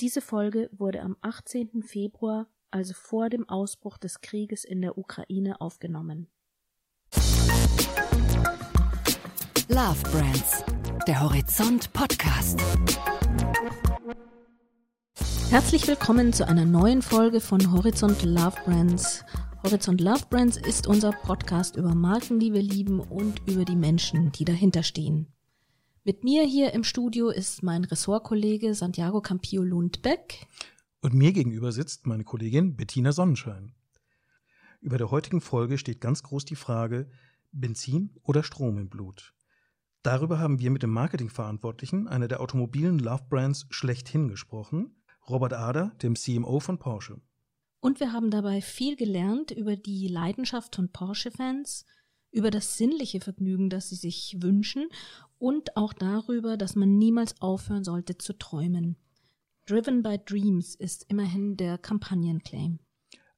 Diese Folge wurde am 18. Februar, also vor dem Ausbruch des Krieges in der Ukraine, aufgenommen. Love Brands, der Horizont Podcast. Herzlich willkommen zu einer neuen Folge von Horizont Love Brands. Horizont Love Brands ist unser Podcast über Marken, die wir lieben und über die Menschen, die dahinter stehen. Mit mir hier im Studio ist mein Ressortkollege Santiago Campillo Lundbeck. Und mir gegenüber sitzt meine Kollegin Bettina Sonnenschein. Über der heutigen Folge steht ganz groß die Frage, Benzin oder Strom im Blut. Darüber haben wir mit dem Marketingverantwortlichen einer der automobilen Love Brands schlechthin gesprochen, Robert Ader, dem CMO von Porsche. Und wir haben dabei viel gelernt über die Leidenschaft von Porsche-Fans, über das sinnliche Vergnügen, das sie sich wünschen und auch darüber, dass man niemals aufhören sollte zu träumen. Driven by Dreams ist immerhin der Kampagnenclaim.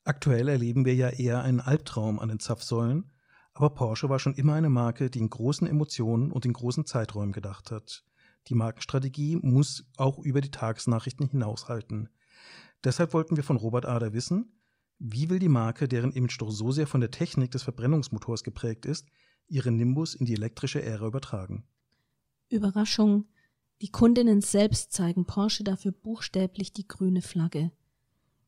Aktuell erleben wir ja eher einen Albtraum an den Zapfsäulen, aber Porsche war schon immer eine Marke, die in großen Emotionen und in großen Zeiträumen gedacht hat. Die Markenstrategie muss auch über die Tagesnachrichten hinaushalten. Deshalb wollten wir von Robert Ader wissen, wie will die Marke, deren Image doch so sehr von der Technik des Verbrennungsmotors geprägt ist, ihren Nimbus in die elektrische Ära übertragen? Überraschung. Die Kundinnen selbst zeigen Porsche dafür buchstäblich die grüne Flagge.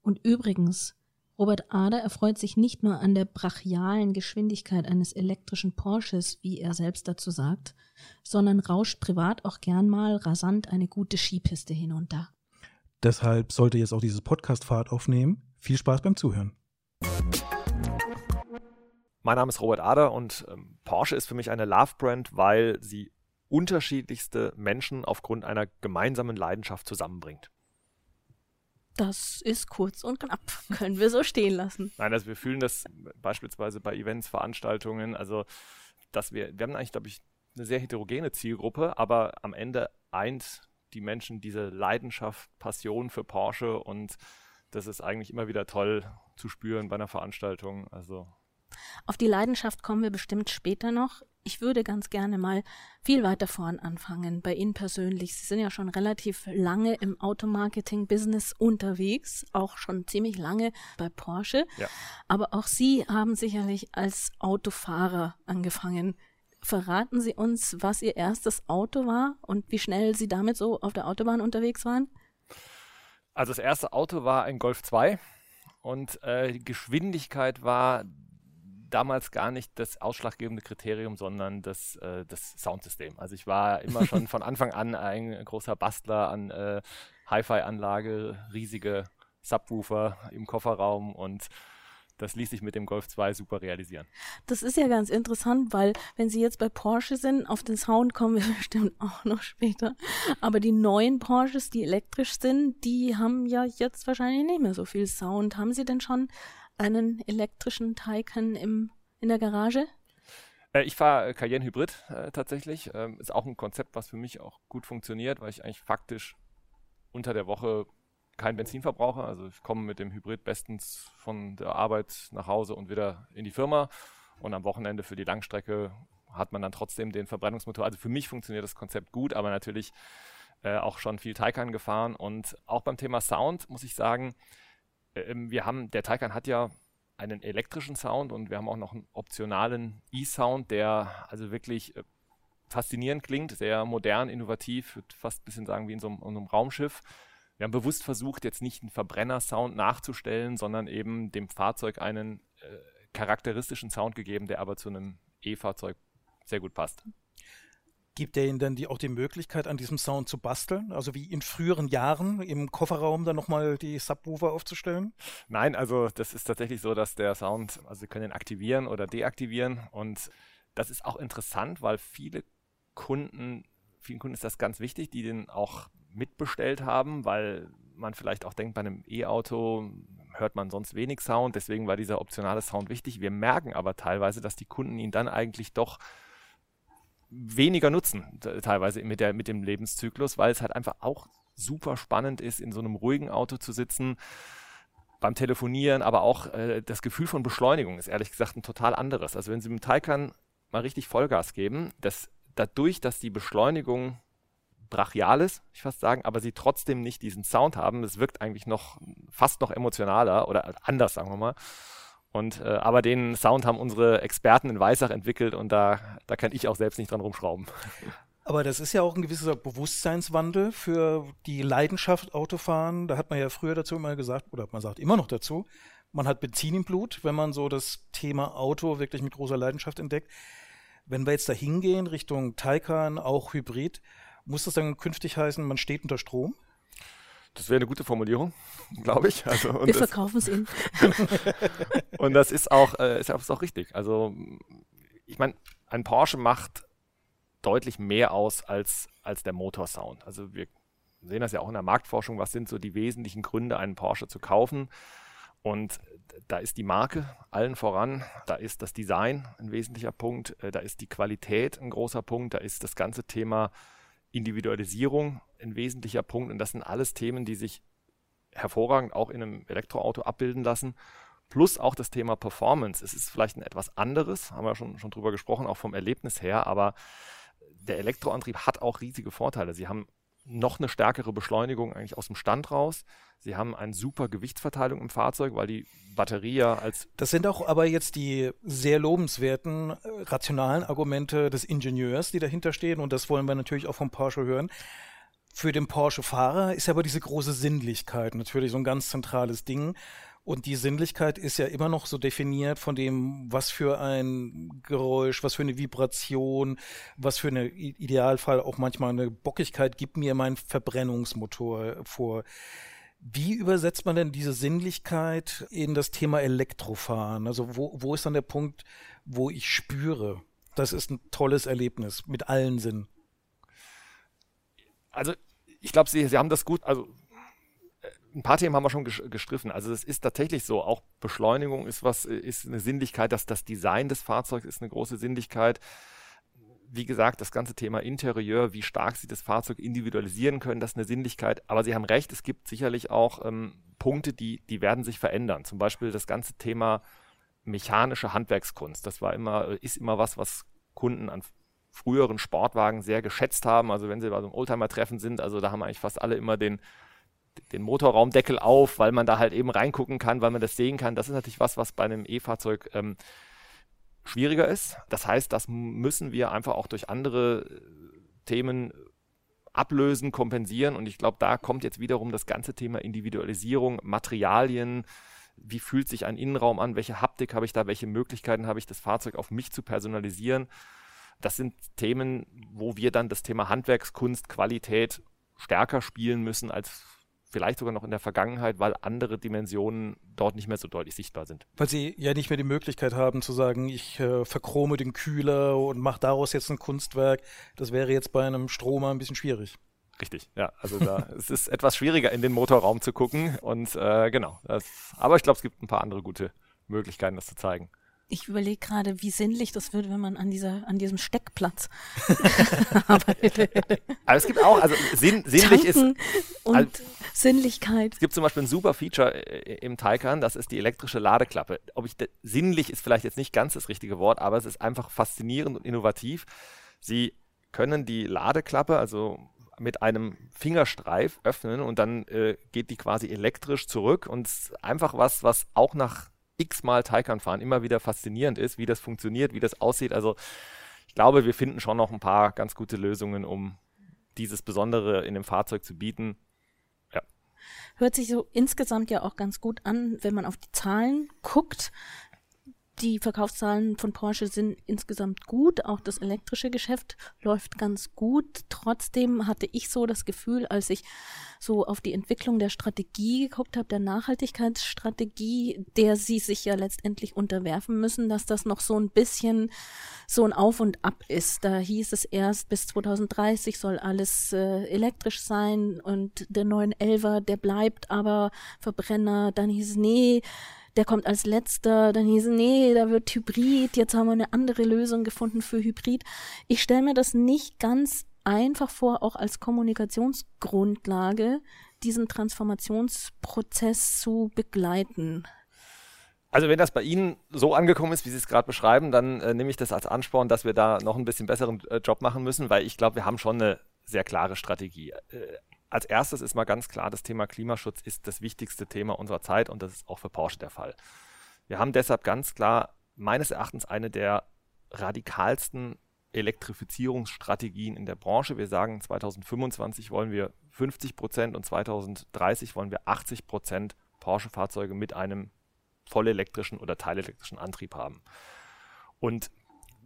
Und übrigens, Robert Ader erfreut sich nicht nur an der brachialen Geschwindigkeit eines elektrischen Porsches, wie er selbst dazu sagt, sondern rauscht privat auch gern mal rasant eine gute Skipiste hinunter. Deshalb sollte jetzt auch dieses Podcast Fahrt aufnehmen. Viel Spaß beim Zuhören. Mein Name ist Robert Ader und ähm, Porsche ist für mich eine Love-Brand, weil sie unterschiedlichste Menschen aufgrund einer gemeinsamen Leidenschaft zusammenbringt. Das ist kurz und knapp. Können wir so stehen lassen. Nein, also wir fühlen das beispielsweise bei Events, Veranstaltungen, also dass wir, wir haben eigentlich, glaube ich, eine sehr heterogene Zielgruppe, aber am Ende eint die Menschen diese Leidenschaft, Passion für Porsche und das ist eigentlich immer wieder toll zu spüren bei einer Veranstaltung. Also auf die Leidenschaft kommen wir bestimmt später noch. Ich würde ganz gerne mal viel weiter vorn anfangen, bei Ihnen persönlich. Sie sind ja schon relativ lange im Automarketing-Business unterwegs, auch schon ziemlich lange bei Porsche. Ja. Aber auch Sie haben sicherlich als Autofahrer angefangen. Verraten Sie uns, was Ihr erstes Auto war und wie schnell Sie damit so auf der Autobahn unterwegs waren? Also das erste Auto war ein Golf 2 und äh, die Geschwindigkeit war damals gar nicht das ausschlaggebende Kriterium, sondern das, äh, das Soundsystem. Also ich war immer schon von Anfang an ein großer Bastler an äh, Hi-Fi-Anlage, riesige Subwoofer im Kofferraum und das ließ sich mit dem Golf 2 super realisieren. Das ist ja ganz interessant, weil wenn Sie jetzt bei Porsche sind, auf den Sound kommen wir bestimmt auch noch später. Aber die neuen Porsches, die elektrisch sind, die haben ja jetzt wahrscheinlich nicht mehr so viel Sound. Haben Sie denn schon einen elektrischen Taycan im, in der Garage? Äh, ich fahre Cayenne Hybrid äh, tatsächlich. Ähm, ist auch ein Konzept, was für mich auch gut funktioniert, weil ich eigentlich faktisch unter der Woche kein Benzin verbrauche. Also ich komme mit dem Hybrid bestens von der Arbeit nach Hause und wieder in die Firma. Und am Wochenende für die Langstrecke hat man dann trotzdem den Verbrennungsmotor. Also für mich funktioniert das Konzept gut, aber natürlich äh, auch schon viel Taycan gefahren. Und auch beim Thema Sound muss ich sagen, ähm, wir haben, der Taycan hat ja einen elektrischen Sound und wir haben auch noch einen optionalen E-Sound, der also wirklich äh, faszinierend klingt, sehr modern, innovativ, würde fast ein bisschen sagen wie in so einem, in einem Raumschiff. Wir haben bewusst versucht, jetzt nicht einen Verbrenner-Sound nachzustellen, sondern eben dem Fahrzeug einen äh, charakteristischen Sound gegeben, der aber zu einem E-Fahrzeug sehr gut passt. Gibt er Ihnen dann die, auch die Möglichkeit, an diesem Sound zu basteln? Also wie in früheren Jahren im Kofferraum dann nochmal die Subwoofer aufzustellen? Nein, also das ist tatsächlich so, dass der Sound, also Sie können ihn aktivieren oder deaktivieren. Und das ist auch interessant, weil viele Kunden, vielen Kunden ist das ganz wichtig, die den auch mitbestellt haben, weil man vielleicht auch denkt, bei einem E-Auto hört man sonst wenig Sound. Deswegen war dieser optionale Sound wichtig. Wir merken aber teilweise, dass die Kunden ihn dann eigentlich doch weniger nutzen, teilweise mit, der, mit dem Lebenszyklus, weil es halt einfach auch super spannend ist, in so einem ruhigen Auto zu sitzen, beim Telefonieren, aber auch äh, das Gefühl von Beschleunigung ist ehrlich gesagt ein total anderes. Also wenn Sie mit dem Taycan mal richtig Vollgas geben, das, dadurch, dass die Beschleunigung brachial ist, ich fast sagen, aber sie trotzdem nicht diesen Sound haben. Es wirkt eigentlich noch fast noch emotionaler oder anders, sagen wir mal. Und äh, aber den Sound haben unsere Experten in Weissach entwickelt und da, da kann ich auch selbst nicht dran rumschrauben. Aber das ist ja auch ein gewisser Bewusstseinswandel für die Leidenschaft Autofahren. Da hat man ja früher dazu immer gesagt, oder man sagt immer noch dazu, man hat Benzin im Blut, wenn man so das Thema Auto wirklich mit großer Leidenschaft entdeckt. Wenn wir jetzt da hingehen, Richtung Taycan, auch Hybrid, muss das dann künftig heißen, man steht unter Strom? Das wäre eine gute Formulierung, glaube ich. Also, Wir verkaufen es Ihnen. und das ist auch, äh, ist auch richtig. Also, ich meine, ein Porsche macht deutlich mehr aus als, als der Motorsound. Also wir sehen das ja auch in der Marktforschung, was sind so die wesentlichen Gründe, einen Porsche zu kaufen. Und da ist die Marke allen voran, da ist das Design ein wesentlicher Punkt, äh, da ist die Qualität ein großer Punkt, da ist das ganze Thema Individualisierung ein wesentlicher Punkt. Und das sind alles Themen, die sich hervorragend auch in einem Elektroauto abbilden lassen. Plus auch das Thema Performance. Es ist vielleicht ein etwas anderes, haben wir schon, schon drüber gesprochen, auch vom Erlebnis her, aber der Elektroantrieb hat auch riesige Vorteile. Sie haben noch eine stärkere Beschleunigung eigentlich aus dem Stand raus. Sie haben eine super Gewichtsverteilung im Fahrzeug, weil die Batterie ja als. Das sind auch aber jetzt die sehr lobenswerten, äh, rationalen Argumente des Ingenieurs, die dahinter stehen. Und das wollen wir natürlich auch vom Porsche hören. Für den Porsche-Fahrer ist aber diese große Sinnlichkeit natürlich so ein ganz zentrales Ding. Und die Sinnlichkeit ist ja immer noch so definiert von dem, was für ein Geräusch, was für eine Vibration, was für eine Idealfall auch manchmal eine Bockigkeit gibt mir mein Verbrennungsmotor vor. Wie übersetzt man denn diese Sinnlichkeit in das Thema Elektrofahren? Also wo, wo ist dann der Punkt, wo ich spüre, das ist ein tolles Erlebnis mit allen Sinnen? Also ich glaube, Sie, Sie haben das gut, also ein paar Themen haben wir schon gestriffen. Also es ist tatsächlich so, auch Beschleunigung ist was, ist eine Sinnlichkeit, dass das Design des Fahrzeugs ist eine große Sinnlichkeit. Wie gesagt, das ganze Thema Interieur, wie stark Sie das Fahrzeug individualisieren können, das ist eine Sinnlichkeit. Aber Sie haben recht, es gibt sicherlich auch ähm, Punkte, die, die werden sich verändern. Zum Beispiel das ganze Thema mechanische Handwerkskunst. Das war immer, ist immer was, was Kunden an früheren Sportwagen sehr geschätzt haben. Also wenn sie bei so einem Oldtimer-Treffen sind, also da haben eigentlich fast alle immer den den Motorraumdeckel auf, weil man da halt eben reingucken kann, weil man das sehen kann. Das ist natürlich was, was bei einem E-Fahrzeug ähm, schwieriger ist. Das heißt, das müssen wir einfach auch durch andere äh, Themen ablösen, kompensieren. Und ich glaube, da kommt jetzt wiederum das ganze Thema Individualisierung, Materialien. Wie fühlt sich ein Innenraum an? Welche Haptik habe ich da? Welche Möglichkeiten habe ich, das Fahrzeug auf mich zu personalisieren? Das sind Themen, wo wir dann das Thema Handwerkskunst, Qualität stärker spielen müssen als vielleicht sogar noch in der Vergangenheit, weil andere Dimensionen dort nicht mehr so deutlich sichtbar sind. Weil sie ja nicht mehr die Möglichkeit haben zu sagen, ich äh, verchrome den Kühler und mache daraus jetzt ein Kunstwerk. Das wäre jetzt bei einem Stromer ein bisschen schwierig. Richtig, ja. Also da es ist etwas schwieriger in den Motorraum zu gucken und äh, genau. Das, aber ich glaube, es gibt ein paar andere gute Möglichkeiten, das zu zeigen. Ich überlege gerade, wie sinnlich das wird, wenn man an dieser, an diesem Steckplatz arbeitet. Aber es gibt auch, also sinn, sinnlich ist. Und also, Sinnlichkeit. Es gibt zum Beispiel ein super Feature äh, im Taycan, das ist die elektrische Ladeklappe. Ob ich sinnlich ist vielleicht jetzt nicht ganz das richtige Wort, aber es ist einfach faszinierend und innovativ. Sie können die Ladeklappe, also mit einem Fingerstreif öffnen und dann äh, geht die quasi elektrisch zurück und einfach was, was auch nach x-mal Taycan fahren immer wieder faszinierend ist, wie das funktioniert, wie das aussieht. Also ich glaube, wir finden schon noch ein paar ganz gute Lösungen, um dieses Besondere in dem Fahrzeug zu bieten. Ja. Hört sich so insgesamt ja auch ganz gut an, wenn man auf die Zahlen guckt. Die Verkaufszahlen von Porsche sind insgesamt gut, auch das elektrische Geschäft läuft ganz gut. Trotzdem hatte ich so das Gefühl, als ich so auf die Entwicklung der Strategie geguckt habe, der Nachhaltigkeitsstrategie, der sie sich ja letztendlich unterwerfen müssen, dass das noch so ein bisschen so ein Auf und Ab ist. Da hieß es erst, bis 2030 soll alles äh, elektrisch sein und der 911er, der bleibt aber Verbrenner. Dann hieß es, nee, der kommt als letzter, dann hieß nee, da wird Hybrid, jetzt haben wir eine andere Lösung gefunden für Hybrid. Ich stelle mir das nicht ganz einfach vor, auch als Kommunikationsgrundlage diesen Transformationsprozess zu begleiten. Also wenn das bei Ihnen so angekommen ist, wie Sie es gerade beschreiben, dann äh, nehme ich das als Ansporn, dass wir da noch ein bisschen besseren äh, Job machen müssen, weil ich glaube, wir haben schon eine sehr klare Strategie. Äh, als erstes ist mal ganz klar, das Thema Klimaschutz ist das wichtigste Thema unserer Zeit und das ist auch für Porsche der Fall. Wir haben deshalb ganz klar meines Erachtens eine der radikalsten Elektrifizierungsstrategien in der Branche. Wir sagen, 2025 wollen wir 50 Prozent und 2030 wollen wir 80 Prozent Porsche-Fahrzeuge mit einem vollelektrischen oder teilelektrischen Antrieb haben. Und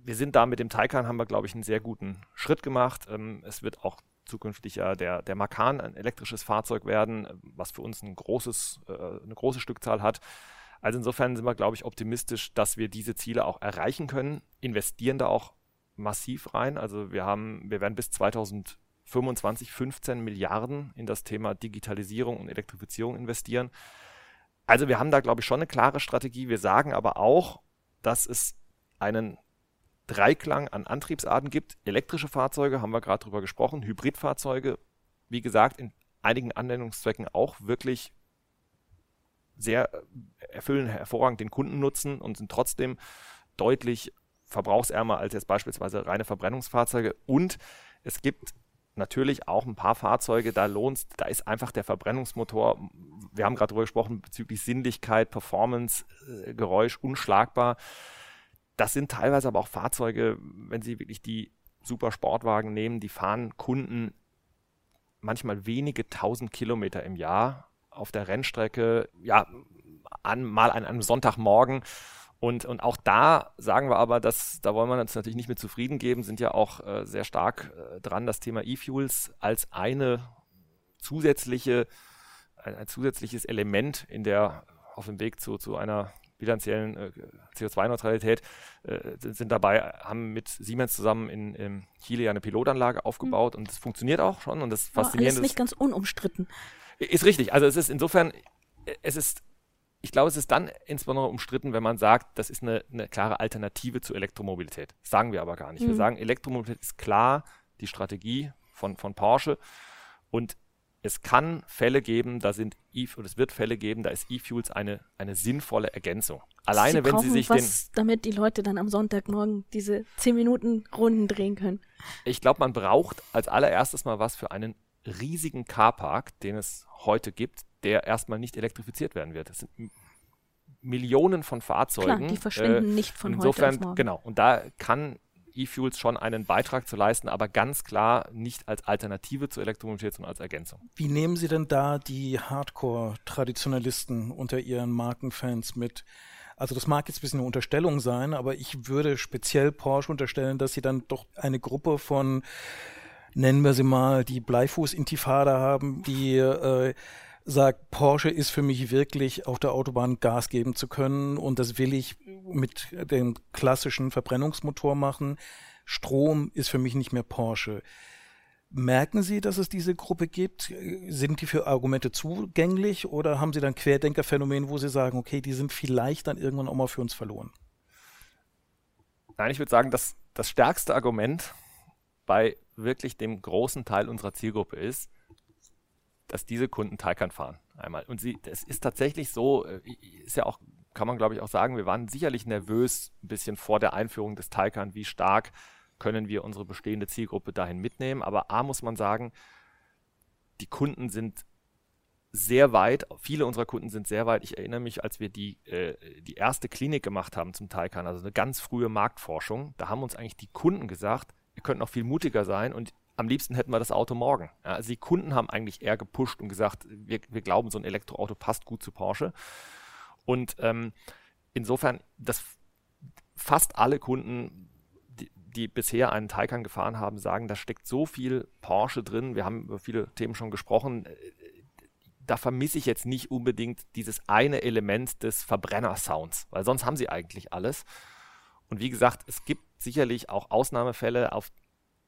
wir sind da mit dem Taycan, haben wir, glaube ich, einen sehr guten Schritt gemacht. Ähm, es wird auch zukünftig ja der, der Macan ein elektrisches Fahrzeug werden, was für uns ein großes, äh, eine große Stückzahl hat. Also insofern sind wir, glaube ich, optimistisch, dass wir diese Ziele auch erreichen können, investieren da auch massiv rein. Also wir haben, wir werden bis 2025 15 Milliarden in das Thema Digitalisierung und Elektrifizierung investieren. Also wir haben da, glaube ich, schon eine klare Strategie. Wir sagen aber auch, dass es einen Dreiklang an Antriebsarten gibt. Elektrische Fahrzeuge haben wir gerade drüber gesprochen, Hybridfahrzeuge, wie gesagt, in einigen Anwendungszwecken auch wirklich sehr äh, erfüllen hervorragend den Kundennutzen und sind trotzdem deutlich verbrauchsärmer als jetzt beispielsweise reine Verbrennungsfahrzeuge. Und es gibt natürlich auch ein paar Fahrzeuge, da lohnt da ist einfach der Verbrennungsmotor, wir haben gerade darüber gesprochen, bezüglich Sinnlichkeit, Performance, äh, Geräusch unschlagbar. Das sind teilweise aber auch Fahrzeuge, wenn Sie wirklich die super Sportwagen nehmen, die fahren Kunden manchmal wenige tausend Kilometer im Jahr auf der Rennstrecke, ja, an, mal an einem Sonntagmorgen. Und, und auch da sagen wir aber, dass da wollen wir uns natürlich nicht mit zufrieden geben, sind ja auch äh, sehr stark äh, dran, das Thema E-Fuels als eine zusätzliche, ein, ein, zusätzliches Element in der auf dem Weg zu, zu einer bilanziellen äh, CO2-Neutralität äh, sind dabei, haben mit Siemens zusammen in, in Chile eine Pilotanlage aufgebaut mhm. und das funktioniert auch schon und das Faszinierende ist nicht ganz unumstritten. Ist richtig. Also es ist insofern, es ist, ich glaube, es ist dann insbesondere umstritten, wenn man sagt, das ist eine, eine klare Alternative zur Elektromobilität. Das sagen wir aber gar nicht. Mhm. Wir sagen, Elektromobilität ist klar die Strategie von, von Porsche und es kann Fälle geben, da sind e oder es wird Fälle geben, da ist E-Fuels eine, eine sinnvolle Ergänzung. Alleine, sie wenn sie sich was, den. Damit die Leute dann am Sonntagmorgen diese 10 Minuten Runden drehen können. Ich glaube, man braucht als allererstes mal was für einen riesigen Carpark, den es heute gibt, der erstmal nicht elektrifiziert werden wird. Das sind Millionen von Fahrzeugen. Klar, die verschwinden äh, nicht von insofern, heute auf morgen. Genau. Und da kann E-Fuels schon einen Beitrag zu leisten, aber ganz klar nicht als Alternative zur Elektromobilität, sondern als Ergänzung. Wie nehmen Sie denn da die Hardcore-Traditionalisten unter Ihren Markenfans mit? Also das mag jetzt ein bisschen eine Unterstellung sein, aber ich würde speziell Porsche unterstellen, dass sie dann doch eine Gruppe von, nennen wir sie mal, die Bleifuß-Intifada haben, die äh, sagt, Porsche ist für mich wirklich auf der Autobahn Gas geben zu können und das will ich mit dem klassischen Verbrennungsmotor machen. Strom ist für mich nicht mehr Porsche. Merken Sie, dass es diese Gruppe gibt? Sind die für Argumente zugänglich oder haben Sie dann Querdenkerphänomen, wo Sie sagen, okay, die sind vielleicht dann irgendwann auch mal für uns verloren? Nein, ich würde sagen, dass das stärkste Argument bei wirklich dem großen Teil unserer Zielgruppe ist, dass diese Kunden Taycan fahren. Einmal. Und sie, es ist tatsächlich so, äh, ist ja auch, kann man glaube ich auch sagen, wir waren sicherlich nervös ein bisschen vor der Einführung des Taycan, wie stark können wir unsere bestehende Zielgruppe dahin mitnehmen. Aber A muss man sagen, die Kunden sind sehr weit, viele unserer Kunden sind sehr weit. Ich erinnere mich, als wir die, äh, die erste Klinik gemacht haben zum Taycan, also eine ganz frühe Marktforschung, da haben uns eigentlich die Kunden gesagt, ihr könnt noch viel mutiger sein und am liebsten hätten wir das Auto morgen. Ja, also die Kunden haben eigentlich eher gepusht und gesagt, wir, wir glauben, so ein Elektroauto passt gut zu Porsche. Und ähm, insofern, dass fast alle Kunden, die, die, bisher einen Taycan gefahren haben, sagen, da steckt so viel Porsche drin. Wir haben über viele Themen schon gesprochen. Da vermisse ich jetzt nicht unbedingt dieses eine Element des Verbrenner-Sounds, weil sonst haben sie eigentlich alles. Und wie gesagt, es gibt sicherlich auch Ausnahmefälle, auf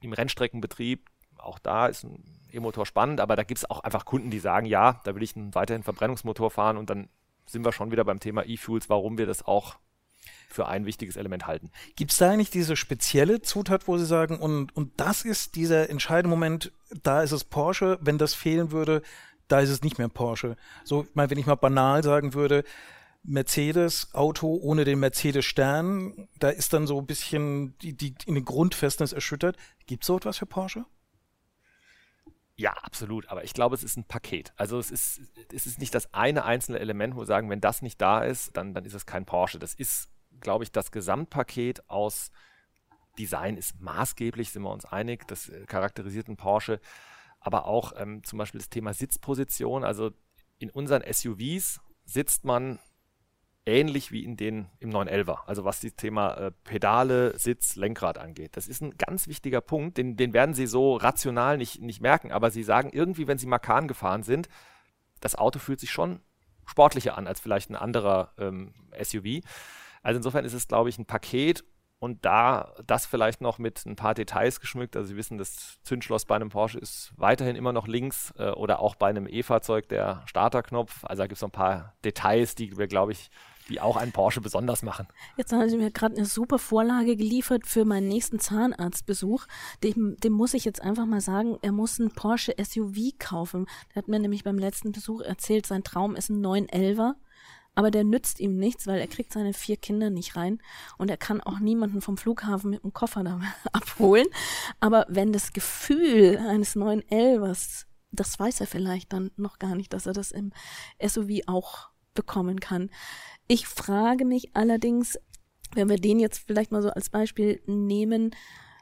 im Rennstreckenbetrieb, auch da ist ein E-Motor spannend, aber da gibt es auch einfach Kunden, die sagen, ja, da will ich einen weiterhin Verbrennungsmotor fahren und dann sind wir schon wieder beim Thema E-Fuels, warum wir das auch für ein wichtiges Element halten. Gibt es da eigentlich diese spezielle Zutat, wo Sie sagen, und, und das ist dieser entscheidende Moment, da ist es Porsche, wenn das fehlen würde, da ist es nicht mehr Porsche. So, ich meine, wenn ich mal banal sagen würde, Mercedes-Auto ohne den Mercedes-Stern, da ist dann so ein bisschen die, die in den Grundfestnis erschüttert. Gibt es so etwas für Porsche? Ja, absolut. Aber ich glaube, es ist ein Paket. Also es ist, es ist nicht das eine einzelne Element, wo wir sagen, wenn das nicht da ist, dann, dann ist es kein Porsche. Das ist, glaube ich, das Gesamtpaket aus Design ist maßgeblich, sind wir uns einig. Das äh, charakterisiert einen Porsche. Aber auch ähm, zum Beispiel das Thema Sitzposition. Also in unseren SUVs sitzt man ähnlich wie in den im 911er, also was das Thema äh, Pedale, Sitz, Lenkrad angeht. Das ist ein ganz wichtiger Punkt, den, den werden Sie so rational nicht, nicht merken, aber Sie sagen irgendwie, wenn Sie Makan gefahren sind, das Auto fühlt sich schon sportlicher an als vielleicht ein anderer ähm, SUV. Also insofern ist es, glaube ich, ein Paket und da das vielleicht noch mit ein paar Details geschmückt. Also Sie wissen, das Zündschloss bei einem Porsche ist weiterhin immer noch links äh, oder auch bei einem E-Fahrzeug der Starterknopf. Also da gibt es noch ein paar Details, die wir, glaube ich, die auch einen Porsche besonders machen. Jetzt haben Sie mir gerade eine super Vorlage geliefert für meinen nächsten Zahnarztbesuch. Dem, dem muss ich jetzt einfach mal sagen, er muss einen Porsche SUV kaufen. Der hat mir nämlich beim letzten Besuch erzählt, sein Traum ist ein 911er. Aber der nützt ihm nichts, weil er kriegt seine vier Kinder nicht rein und er kann auch niemanden vom Flughafen mit dem Koffer da abholen. Aber wenn das Gefühl eines 911ers, das weiß er vielleicht dann noch gar nicht, dass er das im SUV auch bekommen kann. Ich frage mich allerdings, wenn wir den jetzt vielleicht mal so als Beispiel nehmen,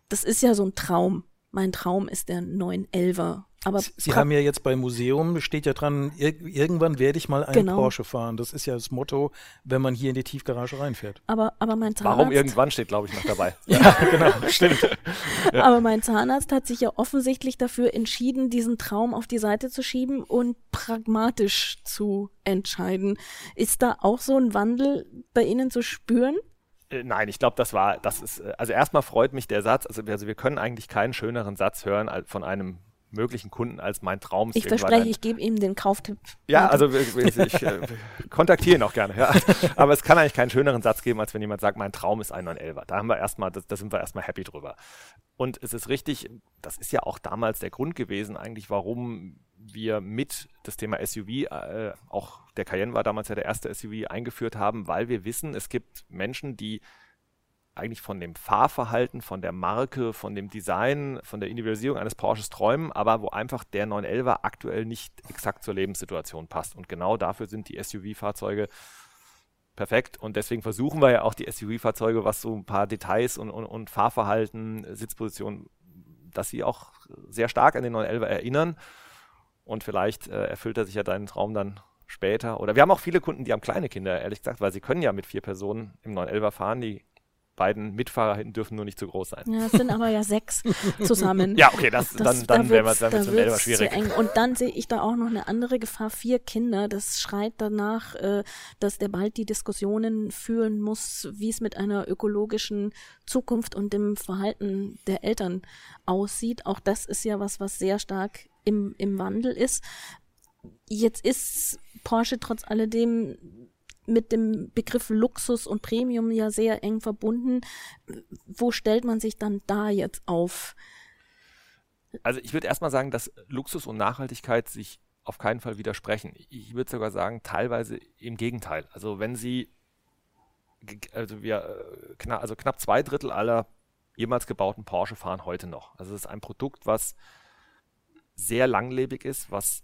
das ist ja so ein Traum. Mein Traum ist der 911er. Aber Sie haben ja jetzt beim Museum, steht ja dran, ir irgendwann werde ich mal einen Genau. Porsche fahren. Das ist ja das Motto, wenn man hier in die Tiefgarage reinfährt. aber, aber mein Zahnarzt, Warum irgendwann steht, glaube ich, noch dabei. ja, genau, stimmt. aber mein Zahnarzt hat sich ja offensichtlich dafür entschieden, diesen Traum auf die Seite zu schieben und pragmatisch zu entscheiden. Ist da auch so ein Wandel bei Ihnen zu spüren? Äh, Nein, ich glaube, das war, das ist, äh, also erstmal freut mich der Satz, also, wir- also wir können eigentlich keinen schöneren Satz hören als von einem möglichen Kunden als mein Traum. ist Ich verspreche, ein- ich gebe ihm den Kauftipp. Ja, also wir- ich äh, kontaktiere ihn auch gerne. Ja. Aber es kann eigentlich keinen schöneren Satz geben, als wenn jemand sagt, mein Traum ist ein 911er. Da haben wir erstmal, da sind wir erstmal happy drüber. Und es ist richtig, das ist ja auch damals der Grund gewesen, eigentlich, warum wir mit das Thema SUV, äh, auch der Cayenne war damals ja der erste SUV, eingeführt haben, weil wir wissen, es gibt Menschen, die eigentlich von dem Fahrverhalten, von der Marke, von dem Design, von der Individualisierung eines Porsches träumen, aber wo einfach der 911er aktuell nicht exakt zur Lebenssituation passt. Und genau dafür sind die SUV-Fahrzeuge perfekt. Und deswegen versuchen wir ja auch die SUV-Fahrzeuge, was so ein paar Details und, und, und Fahrverhalten, Sitzposition, dass sie auch sehr stark an den 911er erinnern. Und vielleicht äh, erfüllt er sich ja deinen Traum dann später. Oder wir haben auch viele Kunden, die haben kleine Kinder, ehrlich gesagt, weil sie können ja mit vier Personen im 911er fahren. Die beiden Mitfahrer hinten dürfen nur nicht zu groß sein. Ja, es sind aber ja sechs zusammen. Ja, okay, das, Das, dann, dann da wird's- dann da im Elfer schwierig. zu eng. Und dann sehe ich da auch noch eine andere Gefahr. Vier Kinder, das schreit danach, äh, dass der bald die Diskussionen führen muss, wie es mit einer ökologischen Zukunft und dem Verhalten der Eltern aussieht. Auch das ist ja was, was sehr stark im, im Wandel ist. Jetzt ist Porsche trotz alledem mit dem Begriff Luxus und Premium ja sehr eng verbunden. Wo stellt man sich dann da jetzt auf? Also ich würde erstmal sagen, dass Luxus und Nachhaltigkeit sich auf keinen Fall widersprechen. Ich würde sogar sagen, teilweise im Gegenteil. Also wenn Sie, also wir, äh, also knapp zwei Drittel aller jemals gebauten Porsche fahren heute noch. Also es ist ein Produkt, was sehr langlebig ist, was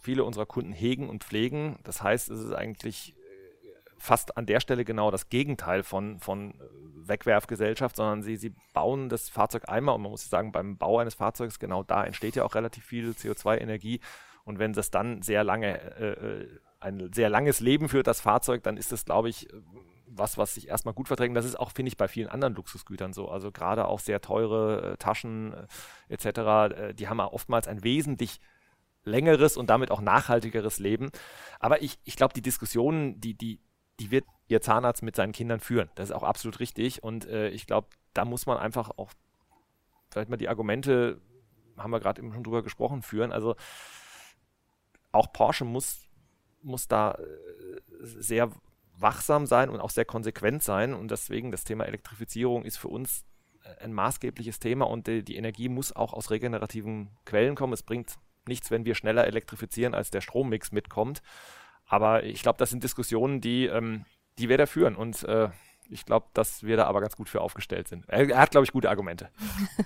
viele unserer Kunden hegen und pflegen. Das heißt, es ist eigentlich äh, fast an der Stelle genau das Gegenteil von, von äh, Wegwerfgesellschaft, sondern sie, sie bauen das Fahrzeug einmal und man muss sagen, beim Bau eines Fahrzeugs, genau da entsteht ja auch relativ viel CO2-Energie. Und wenn das dann sehr lange, äh, äh, ein sehr langes Leben führt, das Fahrzeug, dann ist das, glaube ich, was, was sich erstmal gut verträgt. Das ist auch, finde ich, bei vielen anderen Luxusgütern so. Also gerade auch sehr teure äh, Taschen äh, etc., äh, die haben oftmals ein wesentlich längeres und damit auch nachhaltigeres Leben. Aber ich, ich glaube, die Diskussionen, die, die, die wird Ihr Zahnarzt mit seinen Kindern führen. Das ist auch absolut richtig. Und äh, ich glaube, da muss man einfach auch vielleicht mal die Argumente, haben wir gerade eben schon drüber gesprochen, führen. Also auch Porsche muss, muss da äh, sehr wachsam sein und auch sehr konsequent sein. Und deswegen das Thema Elektrifizierung ist für uns äh, ein maßgebliches Thema und die, die Energie muss auch aus regenerativen Quellen kommen. Es bringt nichts, wenn wir schneller elektrifizieren, als der Strommix mitkommt. Aber ich glaube, das sind Diskussionen, die, ähm, die wir da führen. Und äh, Ich glaube, dass wir da aber ganz gut für aufgestellt sind. Er, hat, glaube ich, gute Argumente.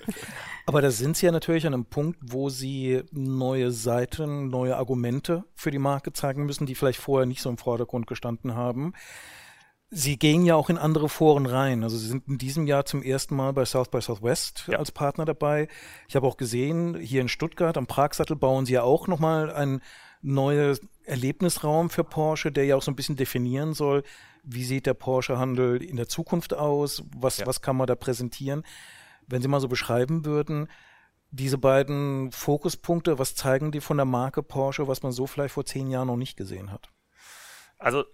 aber da sind Sie ja natürlich an einem Punkt, wo Sie neue Seiten, neue Argumente für die Marke zeigen müssen, die vielleicht vorher nicht so im Vordergrund gestanden haben. Sie gehen ja auch in andere Foren rein. Also Sie sind in diesem Jahr zum ersten Mal bei South by Southwest ja. als Partner dabei. Ich habe auch gesehen, hier in Stuttgart am Pragsattel bauen Sie ja auch nochmal ein neues Erlebnisraum für Porsche, der ja auch so ein bisschen definieren soll, wie sieht der Porsche-Handel in der Zukunft aus, was, ja. was kann man da präsentieren. Wenn Sie mal so beschreiben würden, diese beiden Fokuspunkte, was zeigen die von der Marke Porsche, was man so vielleicht vor zehn Jahren noch nicht gesehen hat? Also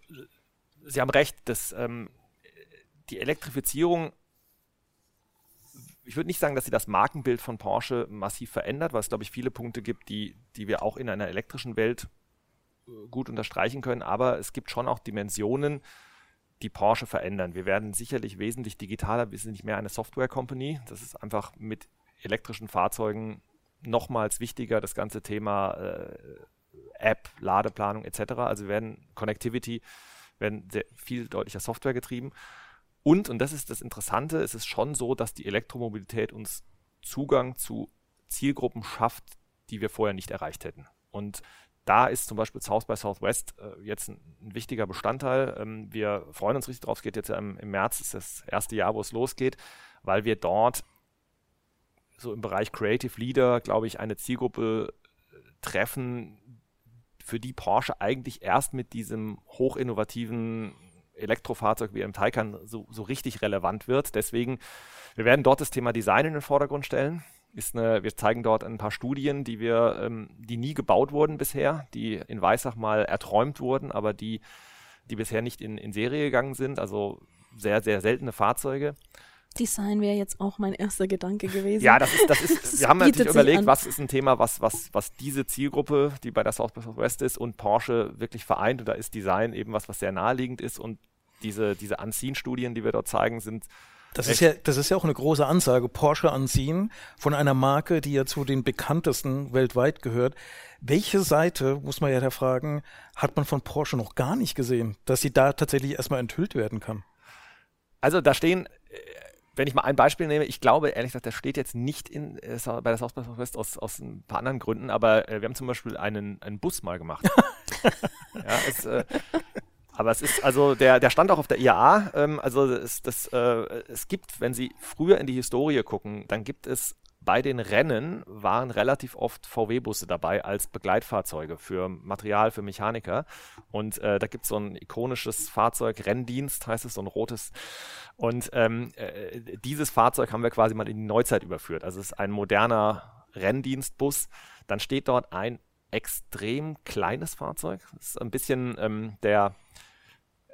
Sie haben recht, dass ähm, die Elektrifizierung, ich würde nicht sagen, dass sie das Markenbild von Porsche massiv verändert, weil es, glaube ich, viele Punkte gibt, die, die wir auch in einer elektrischen Welt äh, gut unterstreichen können, aber es gibt schon auch Dimensionen, die Porsche verändern. Wir werden sicherlich wesentlich digitaler, wir sind nicht mehr eine Software-Company. Das ist einfach mit elektrischen Fahrzeugen nochmals wichtiger, das ganze Thema äh, App, Ladeplanung etc. Also werden Connectivity werden sehr viel deutlicher Software getrieben. Und, und das ist das Interessante, es ist schon so, dass die Elektromobilität uns Zugang zu Zielgruppen schafft, die wir vorher nicht erreicht hätten. Und da ist zum Beispiel South by Southwest äh, jetzt ein, ein, wichtiger Bestandteil. Ähm, wir freuen uns richtig drauf. Es geht jetzt im, im März, ist das erste Jahr, wo es losgeht, weil wir dort so im Bereich Creative Leader, glaube ich, eine Zielgruppe äh, treffen, für die Porsche eigentlich erst mit diesem hochinnovativen Elektrofahrzeug wie im Taycan so, so richtig relevant wird. Deswegen, wir werden dort das Thema Design in den Vordergrund stellen. Ist eine, wir zeigen dort ein paar Studien, die wir, ähm, die nie gebaut wurden bisher, die in Weissach mal erträumt wurden, aber die, die bisher nicht in, in Serie gegangen sind. Also sehr, sehr seltene Fahrzeuge. Design wäre jetzt auch mein erster Gedanke gewesen. Ja, das ist, das ist, wir haben natürlich überlegt, was ist ein Thema, was, was, was diese Zielgruppe, die bei der South by Southwest ist und Porsche wirklich vereint. Und da ist Design eben was, was sehr naheliegend ist. Und diese, diese Unseen-Studien, die wir dort zeigen, sind das ist, ja, das ist ja auch eine große Ansage. Porsche Unseen von einer Marke, die ja zu den bekanntesten weltweit gehört. Welche Seite, muss man ja da fragen, hat man von Porsche noch gar nicht gesehen, dass sie da tatsächlich erstmal enthüllt werden kann? Also da stehen äh, wenn ich mal ein Beispiel nehme, ich glaube ehrlich gesagt, das steht jetzt nicht in, äh, bei der South by Southwest aus, aus ein paar anderen Gründen, aber äh, wir haben zum Beispiel einen, einen Bus mal gemacht. ja, es, äh, aber es ist also, der, der stand auch auf der IAA. Ähm, also es, das, äh, es gibt, wenn Sie früher in die Historie gucken, dann gibt es bei den Rennen waren relativ oft VW-Busse dabei als Begleitfahrzeuge für Material, für Mechaniker. Und äh, da gibt es so ein ikonisches Fahrzeug, Renndienst heißt es, so ein rotes. Und ähm, äh, dieses Fahrzeug haben wir quasi mal in die Neuzeit überführt. Also es ist ein moderner Renndienstbus. Dann steht dort ein extrem kleines Fahrzeug. Das ist ein bisschen ähm, der,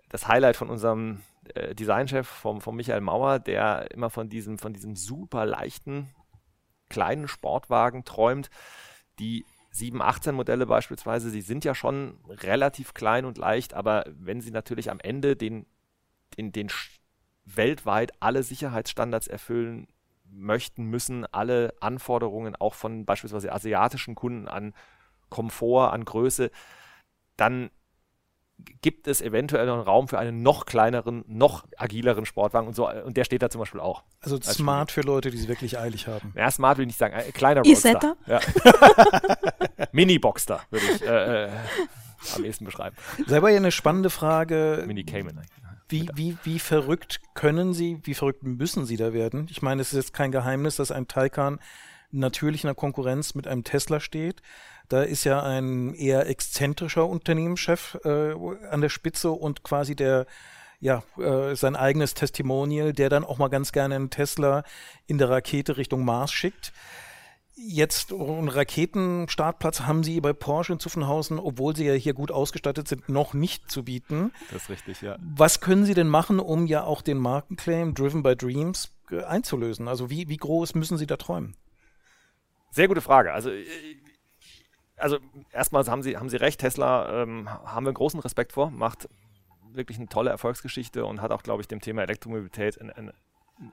das Highlight von unserem äh, Designchef, vom, vom Michael Mauer, der immer von diesem, von diesem super leichten kleinen Sportwagen träumt. Die 718 Modelle beispielsweise, sie sind ja schon relativ klein und leicht, aber wenn sie natürlich am Ende den, den, den weltweit alle Sicherheitsstandards erfüllen möchten, müssen alle Anforderungen auch von beispielsweise asiatischen Kunden an Komfort, an Größe, dann gibt es eventuell noch einen Raum für einen noch kleineren, noch agileren Sportwagen und so. Und der steht da zum Beispiel auch. Also als smart Spiel. für Leute, die es wirklich eilig haben. Ja, smart will ich nicht sagen. Ein kleiner Roadster. Ja. Mini-Boxster würde ich äh, äh, am ehesten beschreiben. Selber ja eine spannende Frage. Mini Cayman. Wie, wie, wie verrückt können Sie, wie verrückt müssen Sie da werden? Ich meine, es ist jetzt kein Geheimnis, dass ein Taycan natürlich in der Konkurrenz mit einem Tesla steht. Da ist ja ein eher exzentrischer Unternehmenschef äh, an der Spitze und quasi der ja, äh, sein eigenes Testimonial, der dann auch mal ganz gerne einen Tesla in der Rakete Richtung Mars schickt. Jetzt einen Raketenstartplatz haben sie bei Porsche in Zuffenhausen, obwohl sie ja hier gut ausgestattet sind, noch nicht zu bieten. Das ist richtig, ja. Was können sie denn machen, um ja auch den Markenclaim Driven by Dreams äh, einzulösen? Also wie, wie groß müssen sie da träumen? Sehr gute Frage. Also äh, also erstmal haben Sie, haben Sie recht, Tesla ähm, haben wir großen Respekt vor, macht wirklich eine tolle Erfolgsgeschichte und hat auch, glaube ich, dem Thema Elektromobilität ein, ein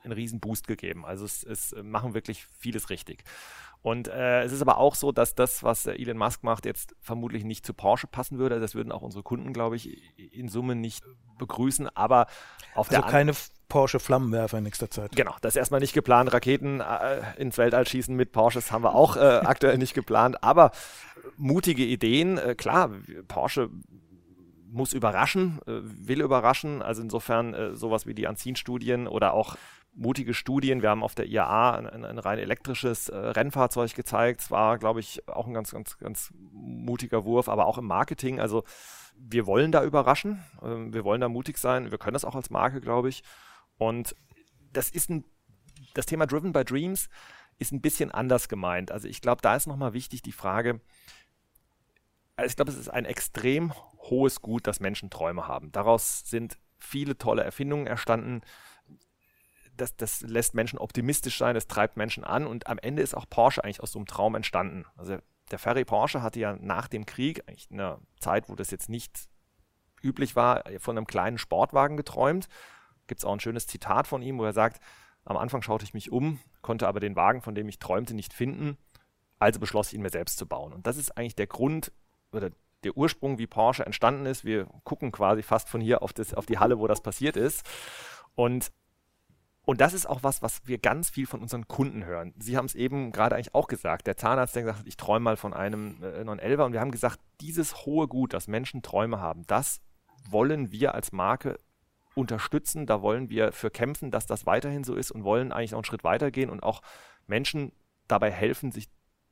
einen riesen Boost gegeben. Also es, es machen wirklich vieles richtig. Und äh, es ist aber auch so, dass das, was Elon Musk macht, jetzt vermutlich nicht zu Porsche passen würde. Das würden auch unsere Kunden, glaube ich, in Summe nicht begrüßen. Aber auf also der keine Porsche Flammenwerfer in nächster Zeit. Genau, das ist erstmal nicht geplant. Raketen äh, ins Weltall schießen mit Porsches haben wir auch äh, aktuell nicht geplant. Aber mutige Ideen, äh, klar, Porsche muss überraschen, äh, will überraschen. Also insofern äh, sowas wie die Anzin-Studien oder auch mutige Studien. Wir haben auf der IAA ein, ein rein elektrisches äh, Rennfahrzeug gezeigt. Es war, glaube ich, auch ein ganz, ganz, ganz mutiger Wurf, aber auch im Marketing. Also wir wollen da überraschen, äh, wir wollen da mutig sein. Wir können das auch als Marke, glaube ich. Und das ist ein, das Thema Driven by Dreams ist ein bisschen anders gemeint. Also ich glaube, da ist nochmal wichtig die Frage, also ich glaube, es ist ein extrem hohes Gut, dass Menschen Träume haben. Daraus sind viele tolle Erfindungen erstanden das, das lässt Menschen optimistisch sein, das treibt Menschen an und am Ende ist auch Porsche eigentlich aus so einem Traum entstanden. Also der Ferry Porsche hatte ja nach dem Krieg, eigentlich in einer Zeit, wo das jetzt nicht üblich war, von einem kleinen Sportwagen geträumt. Gibt es auch ein schönes Zitat von ihm, wo er sagt, am Anfang schaute ich mich um, konnte aber den Wagen, von dem ich träumte, nicht finden, also beschloss ich ihn mir selbst zu bauen. Und das ist eigentlich der Grund oder der Ursprung, wie Porsche entstanden ist. Wir gucken quasi fast von hier auf, das, auf die Halle, wo das passiert ist. Und und das ist auch was, was wir ganz viel von unseren Kunden hören. Sie haben es eben gerade eigentlich auch gesagt. Der Zahnarzt, der gesagt hat, ich träume mal von einem äh, 911er. Und wir haben gesagt, dieses hohe Gut, dass Menschen Träume haben, das wollen wir als Marke unterstützen. Da wollen wir für kämpfen, dass das weiterhin so ist und wollen eigentlich noch einen Schritt weitergehen und auch Menschen dabei helfen, sich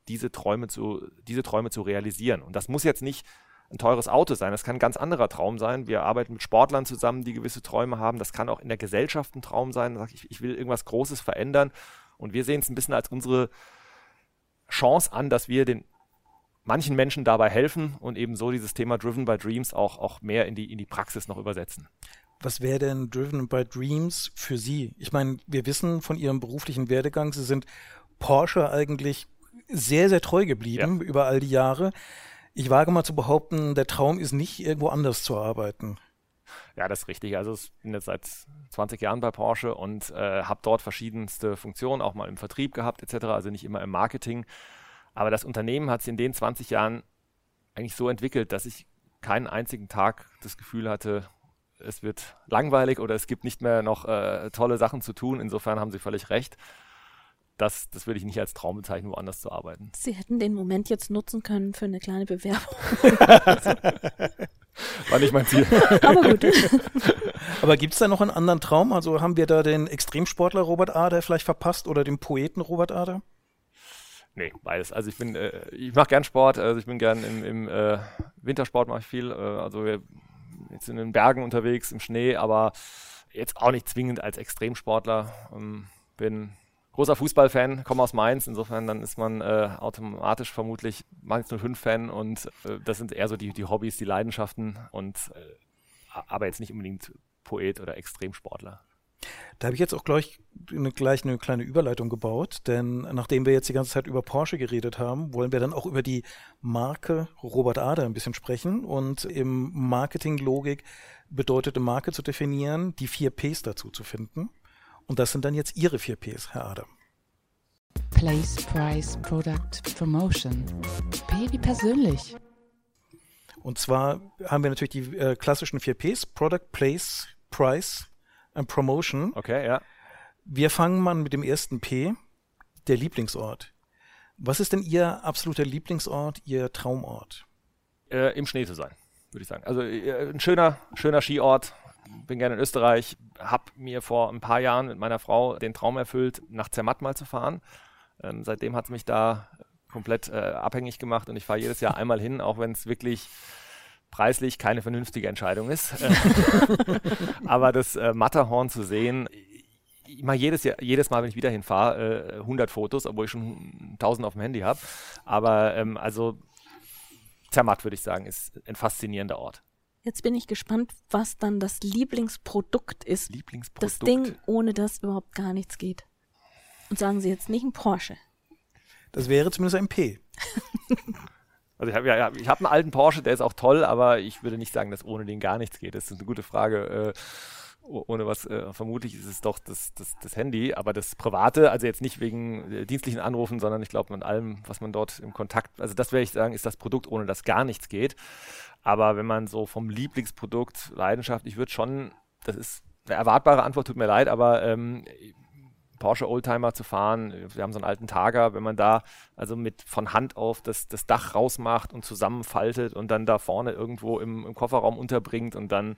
diese Träume zu, diese Träume zu realisieren. Und das muss jetzt nicht ein teures Auto sein. Das kann ein ganz anderer Traum sein. Wir arbeiten mit Sportlern zusammen, die gewisse Träume haben. Das kann auch in der Gesellschaft ein Traum sein. Ich, ich will irgendwas Großes verändern. Und wir sehen es ein bisschen als unsere Chance an, dass wir den manchen Menschen dabei helfen und eben so dieses Thema Driven by Dreams auch, auch mehr in die, in die Praxis noch übersetzen. Was wäre denn Driven by Dreams für Sie? Ich meine, wir wissen von Ihrem beruflichen Werdegang, Sie sind Porsche eigentlich sehr, sehr treu geblieben ja. über all die Jahre. Ich wage mal zu behaupten, der Traum ist nicht irgendwo anders zu arbeiten. Ja, das ist richtig. Also ich bin jetzt seit 20 Jahren bei Porsche und äh, habe dort verschiedenste Funktionen, auch mal im Vertrieb gehabt etc., also nicht immer im Marketing. Aber das Unternehmen hat sich in den 20 Jahren eigentlich so entwickelt, dass ich keinen einzigen Tag das Gefühl hatte, es wird langweilig oder es gibt nicht mehr noch äh, tolle Sachen zu tun. Insofern haben Sie völlig recht das, das würde ich nicht als Traum bezeichnen, woanders zu arbeiten. Sie hätten den Moment jetzt nutzen können für eine kleine Bewerbung. War nicht mein Ziel. Aber gut. Aber gibt es da noch einen anderen Traum? Also haben wir da den Extremsportler Robert Ader vielleicht verpasst oder den Poeten Robert Ader? Nee, beides. Also ich bin, äh, ich mache gern Sport, also ich bin gern im, im äh, Wintersport mache ich viel. Äh, also wir jetzt in den Bergen unterwegs, im Schnee, aber jetzt auch nicht zwingend als Extremsportler. Ähm, bin großer Fußballfan, komme aus Mainz, insofern dann ist man äh, automatisch vermutlich Mainz 05-Fan und äh, das sind eher so die, die Hobbys, die Leidenschaften und äh, aber jetzt nicht unbedingt Poet oder Extremsportler. Da habe ich jetzt auch gleich eine, gleich eine kleine Überleitung gebaut, denn nachdem wir jetzt die ganze Zeit über Porsche geredet haben, wollen wir dann auch über die Marke Robert Ader ein bisschen sprechen und im Marketing-Logik bedeutete Marke zu definieren, die vier Ps dazu zu finden. Und das sind dann jetzt Ihre vier Ps, Herr Adam. Place, Price, Product, Promotion. P wie persönlich. Und zwar haben wir natürlich die äh, klassischen vier Ps: Product, Place, Price und Promotion. Okay, ja. Wir fangen mal mit dem ersten P, der Lieblingsort. Was ist denn Ihr absoluter Lieblingsort, Ihr Traumort? Äh, Im Schnee zu sein, würde ich sagen. Also äh, ein schöner, schöner Skiort, bin gerne in Österreich, habe mir vor ein paar Jahren mit meiner Frau den Traum erfüllt, nach Zermatt mal zu fahren. Ähm, seitdem hat es mich da komplett äh, abhängig gemacht und ich fahre jedes Jahr einmal hin, auch wenn es wirklich preislich keine vernünftige Entscheidung ist. Aber das äh, Matterhorn zu sehen, mache jedes, jedes Mal, wenn ich wieder hinfahre, äh, 100 Fotos, obwohl ich schon 1000 auf dem Handy habe. Aber ähm, also Zermatt, würde ich sagen, ist ein faszinierender Ort. Jetzt bin ich gespannt, was dann das Lieblingsprodukt ist. Lieblingsprodukt. Das Ding, ohne das überhaupt gar nichts geht. Und sagen Sie jetzt nicht ein Porsche. Das wäre zumindest ein P. Also ich habe ja, ich hab einen alten Porsche, der ist auch toll, aber ich würde nicht sagen, dass ohne den gar nichts geht. Das ist eine gute Frage. Äh, ohne was, äh, vermutlich ist es doch das, das, das Handy, aber das Private, also jetzt nicht wegen äh, dienstlichen Anrufen, sondern ich glaube mit allem, was man dort im Kontakt, also das werde ich sagen, ist das Produkt, ohne das gar nichts geht. Aber wenn man so vom Lieblingsprodukt, Leidenschaft, ich würde schon, das ist eine erwartbare Antwort, tut mir leid, aber ähm, Porsche Oldtimer zu fahren. Wir haben so einen alten Tager, wenn man da also mit von Hand auf das, das Dach rausmacht und zusammenfaltet und dann da vorne irgendwo im, im Kofferraum unterbringt und dann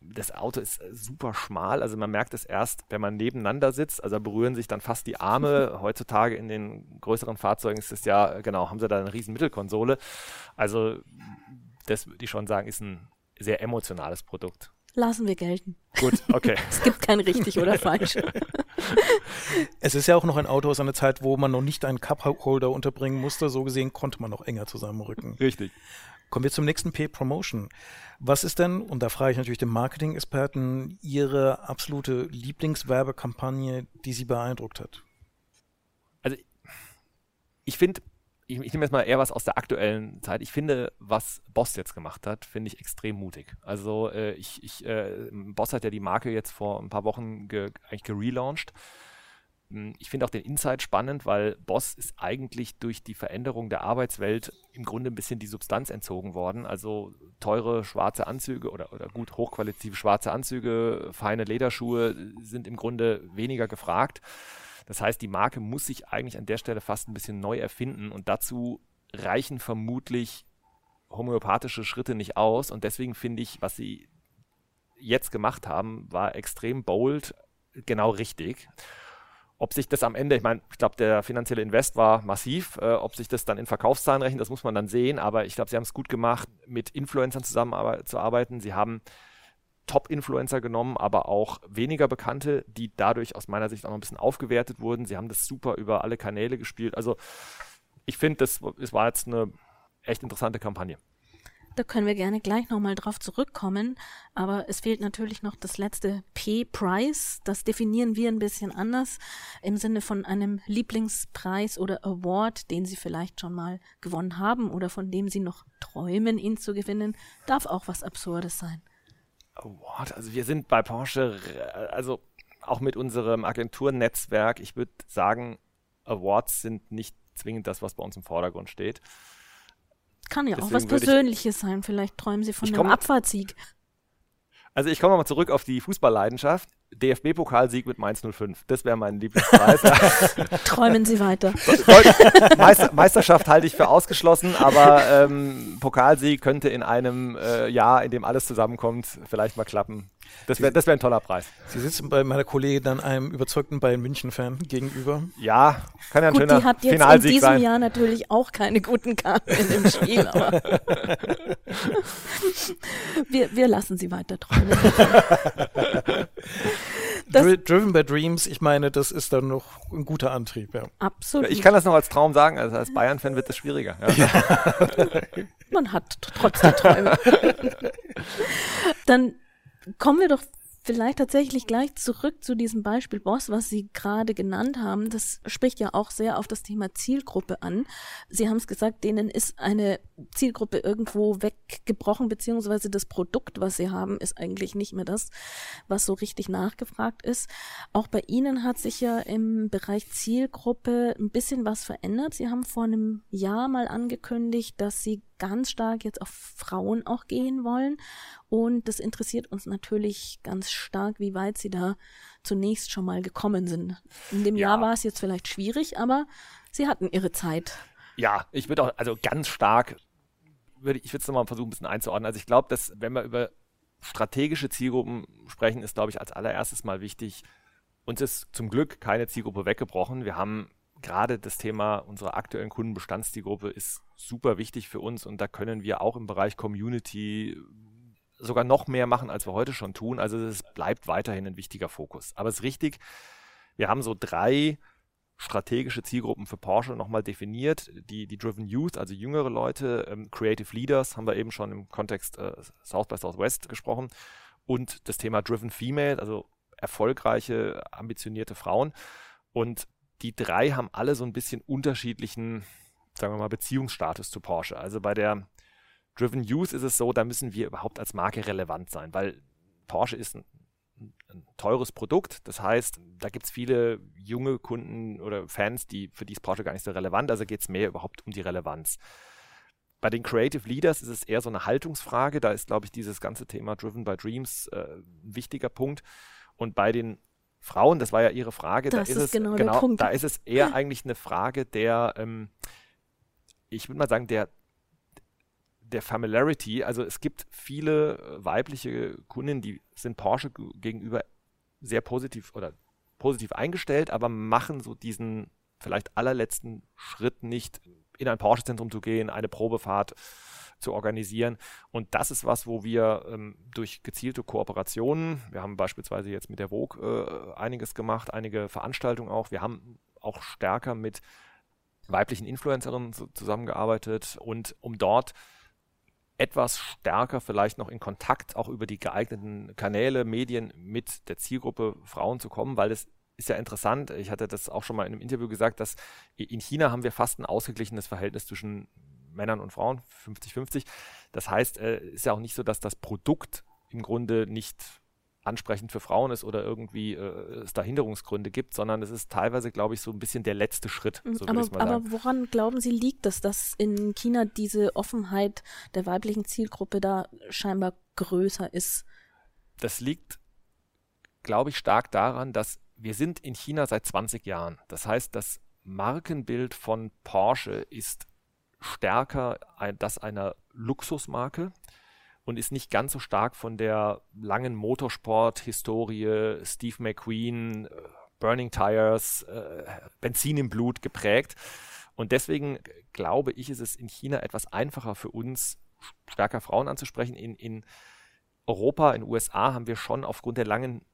das Auto ist super schmal, also man merkt es erst, wenn man nebeneinander sitzt, also berühren sich dann fast die Arme. Heutzutage in den größeren Fahrzeugen ist es ja, genau, haben sie da eine riesen Mittelkonsole. Also das würde ich schon sagen, ist ein sehr emotionales Produkt. Lassen wir gelten. Gut, okay. es gibt kein richtig oder falsch. es ist ja auch noch ein Auto aus einer Zeit, wo man noch nicht einen Cup-Holder unterbringen musste. So gesehen konnte man noch enger zusammenrücken. Richtig. Kommen wir zum nächsten P-Promotion. Was ist denn, und da frage ich natürlich den Marketing-Experten, Ihre absolute Lieblingswerbekampagne, die Sie beeindruckt hat? Also, ich finde, ich, ich nehme jetzt mal eher was aus der aktuellen Zeit. Ich finde, was Boss jetzt gemacht hat, finde ich extrem mutig. Also, äh, ich, ich äh, Boss hat ja die Marke jetzt vor ein paar Wochen ge, eigentlich gelauncht. Hm, ich finde auch den Insight spannend, weil Boss ist eigentlich durch die Veränderung der Arbeitswelt im Grunde ein bisschen die Substanz entzogen worden. Also teure schwarze Anzüge oder, oder gut hochqualitative schwarze Anzüge, feine Lederschuhe sind im Grunde weniger gefragt. Das heißt, die Marke muss sich eigentlich an der Stelle fast ein bisschen neu erfinden und dazu reichen vermutlich homöopathische Schritte nicht aus. Und deswegen finde ich, was sie jetzt gemacht haben, war extrem bold, genau richtig. Ob sich das am Ende, ich meine, ich glaube, der finanzielle Invest war massiv. Äh, ob sich das dann in Verkaufszahlen rechnet, das muss man dann sehen. Aber ich glaube, sie haben es gut gemacht, mit Influencern zusammenzuarbeiten. Sie haben Top-Influencer genommen, aber auch weniger bekannte, die dadurch aus meiner Sicht auch noch ein bisschen aufgewertet wurden. Sie haben das super über alle Kanäle gespielt. Also ich finde, das, das war jetzt eine echt interessante Kampagne. Da können wir gerne gleich nochmal drauf zurückkommen. Aber es fehlt natürlich noch das letzte P-Prize. Das definieren wir ein bisschen anders im Sinne von einem Lieblingspreis oder Award, den Sie vielleicht schon mal gewonnen haben oder von dem Sie noch träumen, ihn zu gewinnen. Darf auch was Absurdes sein. Award, also wir sind bei Porsche, also auch mit unserem Agenturnetzwerk, ich würde sagen, Awards sind nicht zwingend das, was bei uns im Vordergrund steht. Kann ja Deswegen auch was Persönliches sein. Vielleicht träumen Sie von einem Abfahrtssieg. Also ich komme mal zurück auf die Fußballleidenschaft. DFB-Pokalsieg mit Mainz 05. Das wäre mein Lieblingspreis. Träumen Sie weiter. Meister, Meisterschaft halte ich für ausgeschlossen, aber ähm, Pokalsieg könnte in einem äh, Jahr, in dem alles zusammenkommt, vielleicht mal klappen. Das wäre das wär ein toller Preis. Sie sitzen bei meiner Kollegin dann einem überzeugten Bayern München-Fan gegenüber. Ja, kann ja ein Gut, schöner die hat jetzt Finalsieg in diesem sein. Jahr natürlich auch keine guten Karten in dem Spiel, aber wir, wir lassen sie weiter träumen. Driven by Dreams, ich meine, das ist dann noch ein guter Antrieb. Ja. Absolut. Ich kann das noch als Traum sagen, also als Bayern-Fan wird es schwieriger. Ja. Ja. Man hat trotzdem Träume. dann kommen wir doch vielleicht tatsächlich gleich zurück zu diesem Beispiel Boss, was Sie gerade genannt haben. Das spricht ja auch sehr auf das Thema Zielgruppe an. Sie haben es gesagt, denen ist eine Zielgruppe irgendwo weggebrochen, beziehungsweise das Produkt, was sie haben, ist eigentlich nicht mehr das, was so richtig nachgefragt ist. Auch bei Ihnen hat sich ja im Bereich Zielgruppe ein bisschen was verändert. Sie haben vor einem Jahr mal angekündigt, dass Sie ganz stark jetzt auf Frauen auch gehen wollen. Und das interessiert uns natürlich ganz stark, wie weit Sie da zunächst schon mal gekommen sind. In dem ja. Jahr war es jetzt vielleicht schwierig, aber Sie hatten Ihre Zeit. Ja, ich würde auch, also ganz stark, würde ich würde es nochmal versuchen, ein bisschen einzuordnen. Also ich glaube, dass wenn wir über strategische Zielgruppen sprechen, ist, glaube ich, als allererstes mal wichtig, uns ist zum Glück keine Zielgruppe weggebrochen. Wir haben gerade das Thema unserer aktuellen Kundenbestandszielgruppe ist super wichtig für uns und da können wir auch im Bereich Community sogar noch mehr machen, als wir heute schon tun. Also es bleibt weiterhin ein wichtiger Fokus. Aber es ist richtig, wir haben so drei strategische Zielgruppen für Porsche nochmal definiert. Die, die Driven Youth, also jüngere Leute, ähm, Creative Leaders, haben wir eben schon im Kontext äh, South by Southwest gesprochen. Und das Thema Driven Female, also erfolgreiche, ambitionierte Frauen. Und die drei haben alle so ein bisschen unterschiedlichen, sagen wir mal, Beziehungsstatus zu Porsche. Also bei der Driven Youth ist es so, da müssen wir überhaupt als Marke relevant sein, weil Porsche ist ein ein teures Produkt. Das heißt, da gibt es viele junge Kunden oder Fans, die für die ist Porsche gar nicht so relevant. Also geht es mehr überhaupt um die Relevanz. Bei den Creative Leaders ist es eher so eine Haltungsfrage. Da ist, glaube ich, dieses ganze Thema Driven by Dreams äh, ein wichtiger Punkt. Und bei den Frauen, das war ja Ihre Frage, das da ist, ist es genau, genau da ist es eher eigentlich eine Frage der, ähm, ich würde mal sagen, der der Familiarity. Also es gibt viele äh, weibliche Kunden, die sind Porsche gegenüber sehr positiv oder positiv eingestellt, aber machen so diesen vielleicht allerletzten Schritt nicht, in ein Porsche-Zentrum zu gehen, eine Probefahrt zu organisieren. Und das ist was, wo wir ähm, durch gezielte Kooperationen, wir haben beispielsweise jetzt mit der Vogue äh, einiges gemacht, einige Veranstaltungen auch, wir haben auch stärker mit weiblichen Influencerinnen zusammengearbeitet und um dort etwas stärker vielleicht noch in Kontakt auch über die geeigneten Kanäle, Medien mit der Zielgruppe Frauen zu kommen, weil es ist ja interessant. Ich hatte das auch schon mal in einem Interview gesagt, dass in China haben wir fast ein ausgeglichenes Verhältnis zwischen Männern und Frauen, 50-50. Das heißt, es äh, ist ja auch nicht so, dass das Produkt im Grunde nicht ansprechend für Frauen ist oder irgendwie äh, es da Hinderungsgründe gibt, sondern es ist teilweise, glaube ich, so ein bisschen der letzte Schritt. Mhm, so aber, aber woran glauben Sie liegt es, dass in China diese Offenheit der weiblichen Zielgruppe da scheinbar größer ist? Das liegt, glaube ich, stark daran, dass wir sind in China seit 20 Jahren. Das heißt, das Markenbild von Porsche ist stärker das einer Luxusmarke und ist nicht ganz so stark von der langen Motorsport-Historie Steve McQueen, äh, Burning Tires, äh, Benzin im Blut geprägt. Und deswegen glaube ich, ist es in China etwas einfacher für uns, stärker Frauen anzusprechen. In, in Europa, in den USA haben wir schon aufgrund der langen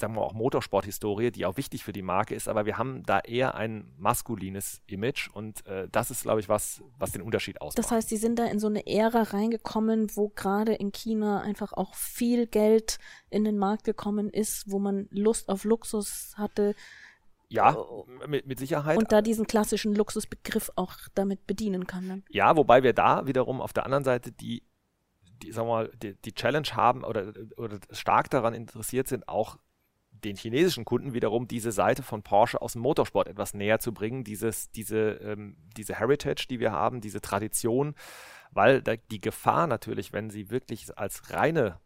sagen wir auch Motorsporthistorie, die auch wichtig für die Marke ist, aber wir haben da eher ein maskulines Image und äh, das ist, glaube ich, was, was den Unterschied ausmacht. Das heißt, Sie sind da in so eine Ära reingekommen, wo gerade in China einfach auch viel Geld in den Markt gekommen ist, wo man Lust auf Luxus hatte. Ja, mit, mit Sicherheit. Und da diesen klassischen Luxusbegriff auch damit bedienen kann. Dann. Ja, wobei wir da wiederum auf der anderen Seite die die, sagen wir mal, die, die Challenge haben oder, oder stark daran interessiert sind, auch den chinesischen Kunden wiederum diese Seite von Porsche aus dem Motorsport etwas näher zu bringen, dieses, diese, ähm, diese Heritage, die wir haben, diese Tradition, weil die Gefahr natürlich, wenn sie wirklich als reine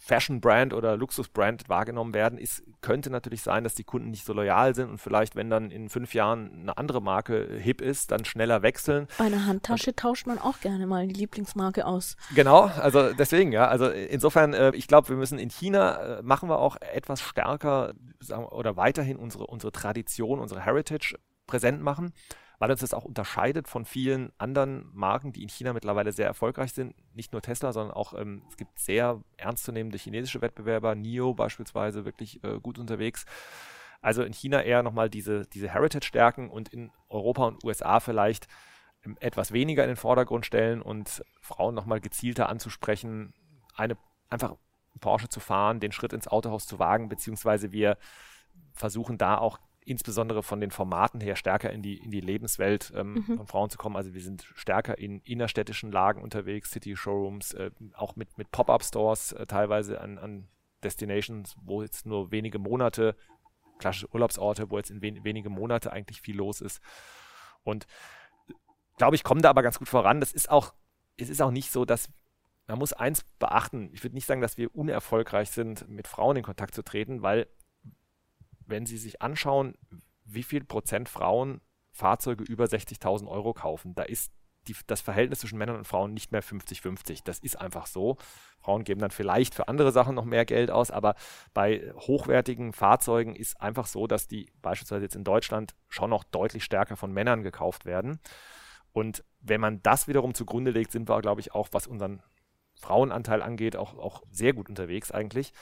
Fashion-Brand oder Luxus-Brand wahrgenommen werden, ist, könnte natürlich sein, dass die Kunden nicht so loyal sind und vielleicht, wenn dann in fünf Jahren eine andere Marke hip ist, dann schneller wechseln. Bei einer Handtasche und, tauscht man auch gerne mal die Lieblingsmarke aus. Genau, also deswegen, ja. Also insofern, äh, ich glaube, wir müssen in China, äh, machen wir auch etwas stärker sagen, oder weiterhin unsere, unsere Tradition, unsere Heritage präsent machen weil uns das auch unterscheidet von vielen anderen Marken, die in China mittlerweile sehr erfolgreich sind. Nicht nur Tesla, sondern auch ähm, es gibt sehr ernstzunehmende chinesische Wettbewerber, NIO beispielsweise, wirklich äh, gut unterwegs. Also in China eher nochmal diese, diese Heritage-Stärken und in Europa und USA vielleicht ähm, etwas weniger in den Vordergrund stellen und Frauen nochmal gezielter anzusprechen, eine einfach Porsche zu fahren, den Schritt ins Autohaus zu wagen, beziehungsweise wir versuchen da auch insbesondere von den Formaten her stärker in die, in die Lebenswelt ähm, mhm. von Frauen zu kommen. Also wir sind stärker in innerstädtischen Lagen unterwegs, City-Showrooms, äh, auch mit, mit Pop-up-Stores äh, teilweise an, an Destinations, wo jetzt nur wenige Monate, klassische Urlaubsorte, wo jetzt in wen, wenige Monate eigentlich viel los ist. Und glaube ich, kommen da aber ganz gut voran. Das ist auch, es ist auch nicht so, dass man muss eins beachten. Ich würde nicht sagen, dass wir unerfolgreich sind, mit Frauen in Kontakt zu treten, weil wenn Sie sich anschauen, wie viel Prozent Frauen Fahrzeuge über 60.000 Euro kaufen, da ist die, das Verhältnis zwischen Männern und Frauen nicht mehr 50-50. Das ist einfach so. Frauen geben dann vielleicht für andere Sachen noch mehr Geld aus, aber bei hochwertigen Fahrzeugen ist einfach so, dass die beispielsweise jetzt in Deutschland schon noch deutlich stärker von Männern gekauft werden. Und wenn man das wiederum zugrunde legt, sind wir, glaube ich, auch, was unseren Frauenanteil angeht, auch, auch sehr gut unterwegs eigentlich.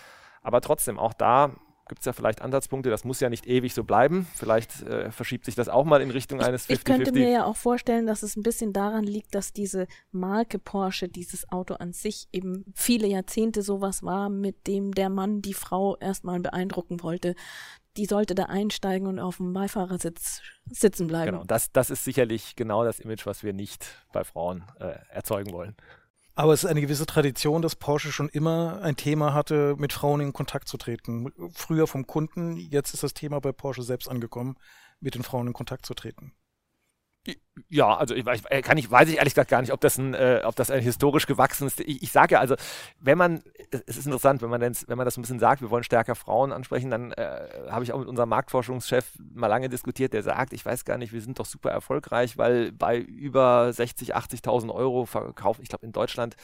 Aber trotzdem, auch da gibt es ja vielleicht Ansatzpunkte, das muss ja nicht ewig so bleiben. Vielleicht äh, verschiebt sich das auch mal in Richtung eines 50-50. Ich könnte mir ja auch vorstellen, dass es ein bisschen daran liegt, dass diese Marke Porsche, dieses Auto an sich eben viele Jahrzehnte sowas war, mit dem der Mann die Frau erstmal beeindrucken wollte. Die sollte da einsteigen und auf dem Beifahrersitz sitzen bleiben. Genau, das, das ist sicherlich genau das Image, was wir nicht bei Frauen äh, erzeugen wollen. Aber es ist eine gewisse Tradition, dass Porsche schon immer ein Thema hatte, mit Frauen in Kontakt zu treten. Früher vom Kunden, jetzt ist das Thema bei Porsche selbst angekommen, mit den Frauen in Kontakt zu treten. Ja, also ich, ich, kann ich, weiß ich ehrlich gesagt gar nicht, ob das ein, äh, ob das ein historisch gewachsenes. Ich, ich sage ja, also, wenn man, es ist interessant, wenn man, denn, wenn man das ein bisschen sagt, wir wollen stärker Frauen ansprechen, dann äh, habe ich auch mit unserem Marktforschungschef mal lange diskutiert, der sagt, ich weiß gar nicht, wir sind doch super erfolgreich, weil bei über 60, 80.000 Euro verkauft, ich glaube in Deutschland,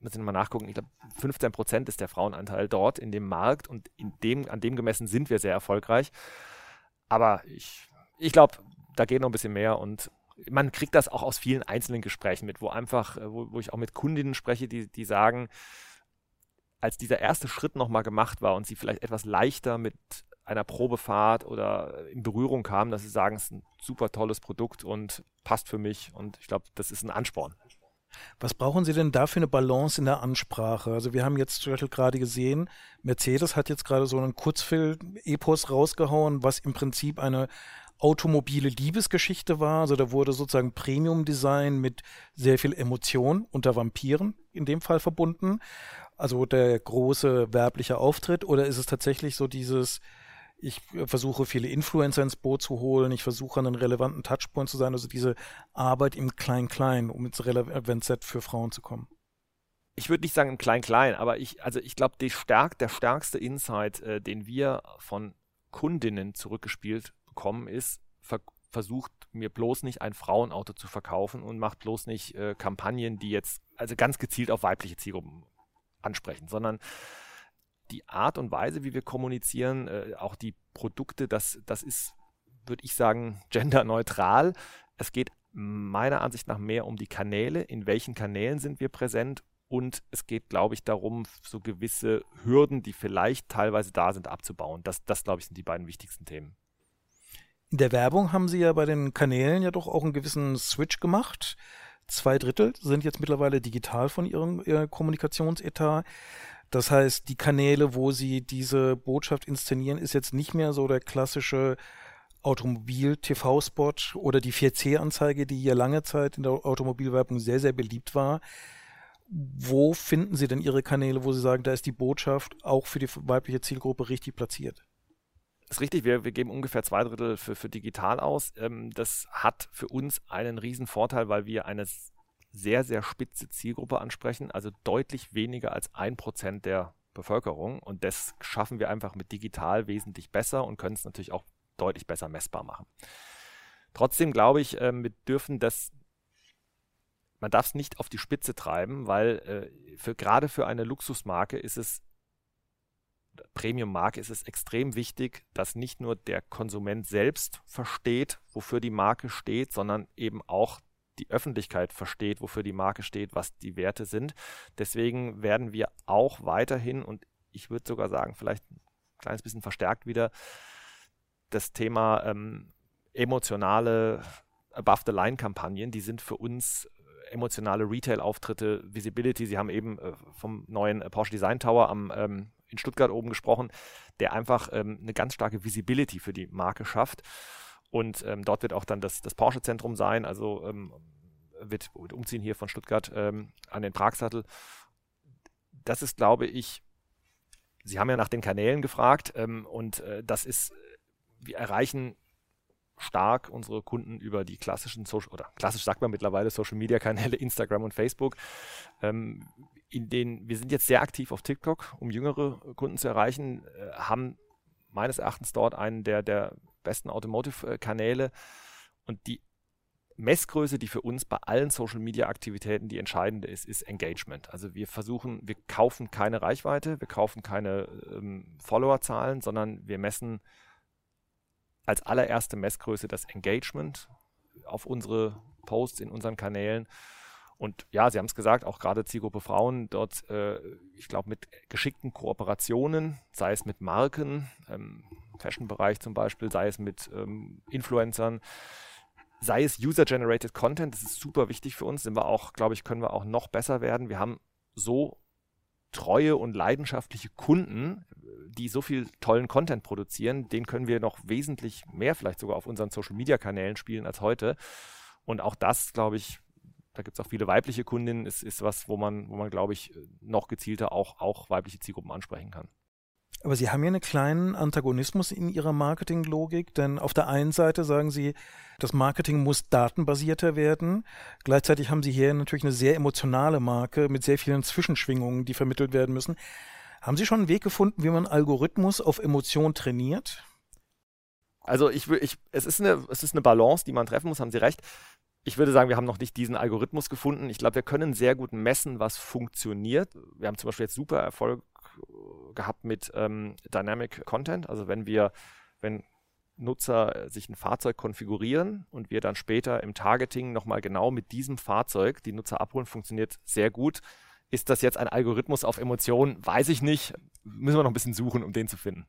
müssen wir mal nachgucken, ich glaube 15 Prozent ist der Frauenanteil dort in dem Markt und in dem, an dem gemessen sind wir sehr erfolgreich. Aber ich, ich glaube, da geht noch ein bisschen mehr und man kriegt das auch aus vielen einzelnen Gesprächen mit, wo einfach, äh, wo, wo ich auch mit Kundinnen spreche, die, die sagen, als dieser erste Schritt nochmal gemacht war und sie vielleicht etwas leichter mit einer Probefahrt oder in Berührung kamen, dass sie sagen, es ist ein super tolles Produkt und passt für mich und ich glaube, das ist ein Ansporn. Was brauchen Sie denn da für eine Balance in der Ansprache? Also wir haben jetzt gerade gesehen, Mercedes hat jetzt gerade so einen Kurzfilm-Epos rausgehauen, was im Prinzip eine automobile Liebesgeschichte war. Also da wurde sozusagen Premium-Design mit sehr viel Emotion unter Vampiren in dem Fall verbunden. Also der große werbliche Auftritt oder ist es tatsächlich so dieses, ich versuche viele Influencer ins Boot zu holen, ich versuche einen relevanten Touchpoint zu sein, also diese Arbeit im Klein-Klein, um ins Relevant-Set für Frauen zu kommen ich würde nicht sagen im Klein-Klein, aber ich, also ich glaube, Stärk, der stärkste Insight, äh, den wir von Kundinnen zurückgespielt bekommen, ist, ver versucht mir bloß nicht ein Frauenauto zu verkaufen und macht bloß nicht äh, Kampagnen, die jetzt also ganz gezielt auf weibliche Zielgruppen ansprechen, sondern die Art und Weise, wie wir kommunizieren, äh, auch die Produkte, das, das ist, würde ich sagen, genderneutral. Es geht meiner Ansicht nach mehr um die Kanäle, in welchen Kanälen sind wir präsent und es geht, glaube ich, darum, so gewisse Hürden, die vielleicht teilweise da sind, abzubauen. Das, das glaube ich, sind die beiden wichtigsten Themen. In der Werbung haben sie ja bei den Kanälen ja doch auch einen gewissen Switch gemacht. Zwei Drittel sind jetzt mittlerweile digital von ihrem, ihrem Kommunikationsetat. Das heißt, die Kanäle, wo sie diese Botschaft inszenieren, ist jetzt nicht mehr so der klassische Automobil-TV-Spot oder die 4C-Anzeige, die ja lange Zeit in der Automobilwerbung sehr, sehr beliebt war. Wo finden Sie denn Ihre Kanäle, wo Sie sagen, da ist die Botschaft auch für die weibliche Zielgruppe richtig platziert? Ist richtig, wir, wir geben ungefähr zwei Drittel für, für digital aus. Ähm, das hat für uns einen riesen Vorteil, weil wir eine sehr, sehr spitze Zielgruppe ansprechen, also deutlich weniger als ein Prozent der Bevölkerung. Und das schaffen wir einfach mit digital wesentlich besser und können es natürlich auch deutlich besser messbar machen. Trotzdem glaube ich, äh, wir dürfen das, man darf es nicht auf die Spitze treiben, weil äh, für, gerade für eine Luxusmarke ist es Premium-Marke ist es extrem wichtig, dass nicht nur der Konsument selbst versteht, wofür die Marke steht, sondern eben auch die Öffentlichkeit versteht, wofür die Marke steht, was die Werte sind. Deswegen werden wir auch weiterhin und ich würde sogar sagen, vielleicht ein kleines bisschen verstärkt wieder das Thema ähm, emotionale Above-the-Line-Kampagnen, die sind für uns emotionale Retail-Auftritte, Visibility. Sie haben eben äh, vom neuen Porsche Design Tower am ähm, in Stuttgart oben gesprochen, der einfach ähm, eine ganz starke Visibility für die Marke schafft. Und ähm, dort wird auch dann das, das Porsche-Zentrum sein, also ähm, wird umziehen hier von Stuttgart ähm, an den Pragsattel. Das ist, glaube ich, Sie haben ja nach den Kanälen gefragt ähm, und äh, das ist, wir erreichen stark unsere Kunden über die klassischen Social, oder klassisch sagt man mittlerweile Social Media Kanäle, Instagram und Facebook. Ähm, in den, wir sind jetzt sehr aktiv auf TikTok, um jüngere Kunden zu erreichen, äh, haben meines Erachtens dort einen der, der besten Automotive-Kanäle und die Messgröße, die für uns bei allen Social-Media-Aktivitäten die entscheidende ist, ist Engagement. Also wir versuchen, wir kaufen keine Reichweite, wir kaufen keine ähm, Followerzahlen, sondern wir messen als allererste Messgröße das Engagement auf unsere Posts in unseren Kanälen und ja, Sie haben es gesagt, auch gerade Zielgruppe Frauen, dort, äh, ich glaube, mit geschickten Kooperationen, sei es mit Marken, ähm, Fashion-Bereich zum Beispiel, sei es mit ähm, Influencern, sei es User-Generated Content, das ist super wichtig für uns, sind wir auch, glaube ich, können wir auch noch besser werden. Wir haben so treue und leidenschaftliche Kunden, die so viel tollen Content produzieren, den können wir noch wesentlich mehr vielleicht sogar auf unseren Social-Media-Kanälen spielen als heute. Und auch das, glaube ich, da gibt es auch viele weibliche Kundinnen, ist, ist was, wo man, wo man, glaube ich, noch gezielter auch, auch weibliche Zielgruppen ansprechen kann. Aber Sie haben ja einen kleinen Antagonismus in Ihrer Marketinglogik, denn auf der einen Seite sagen Sie, das Marketing muss datenbasierter werden. Gleichzeitig haben Sie hier natürlich eine sehr emotionale Marke mit sehr vielen Zwischenschwingungen, die vermittelt werden müssen. Haben Sie schon einen Weg gefunden, wie man Algorithmus auf Emotion trainiert? Also ich, ich, es ist eine, es ist eine Balance, die man treffen muss, haben Sie recht. Ich würde sagen, wir haben noch nicht diesen Algorithmus gefunden. Ich glaube, wir können sehr gut messen, was funktioniert. Wir haben zum Beispiel jetzt super Erfolg gehabt mit ähm, Dynamic Content. Also wenn wir, wenn Nutzer sich ein Fahrzeug konfigurieren und wir dann später im Targeting nochmal genau mit diesem Fahrzeug die Nutzer abholen, funktioniert sehr gut. Ist das jetzt ein Algorithmus auf Emotionen? Weiß ich nicht. Müssen wir noch ein bisschen suchen, um den zu finden.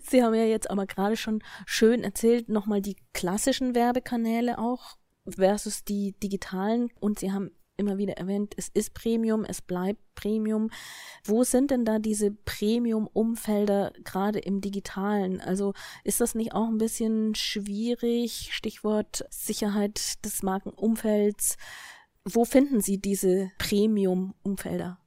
Sie haben ja jetzt aber gerade schon schön erzählt, nochmal die klassischen Werbekanäle auch versus die digitalen und Sie haben immer wieder erwähnt, es ist Premium, es bleibt Premium. Wo sind denn da diese Premium-Umfelder gerade im digitalen? Also ist das nicht auch ein bisschen schwierig? Stichwort Sicherheit des Markenumfelds. Wo finden Sie diese Premium-Umfelder?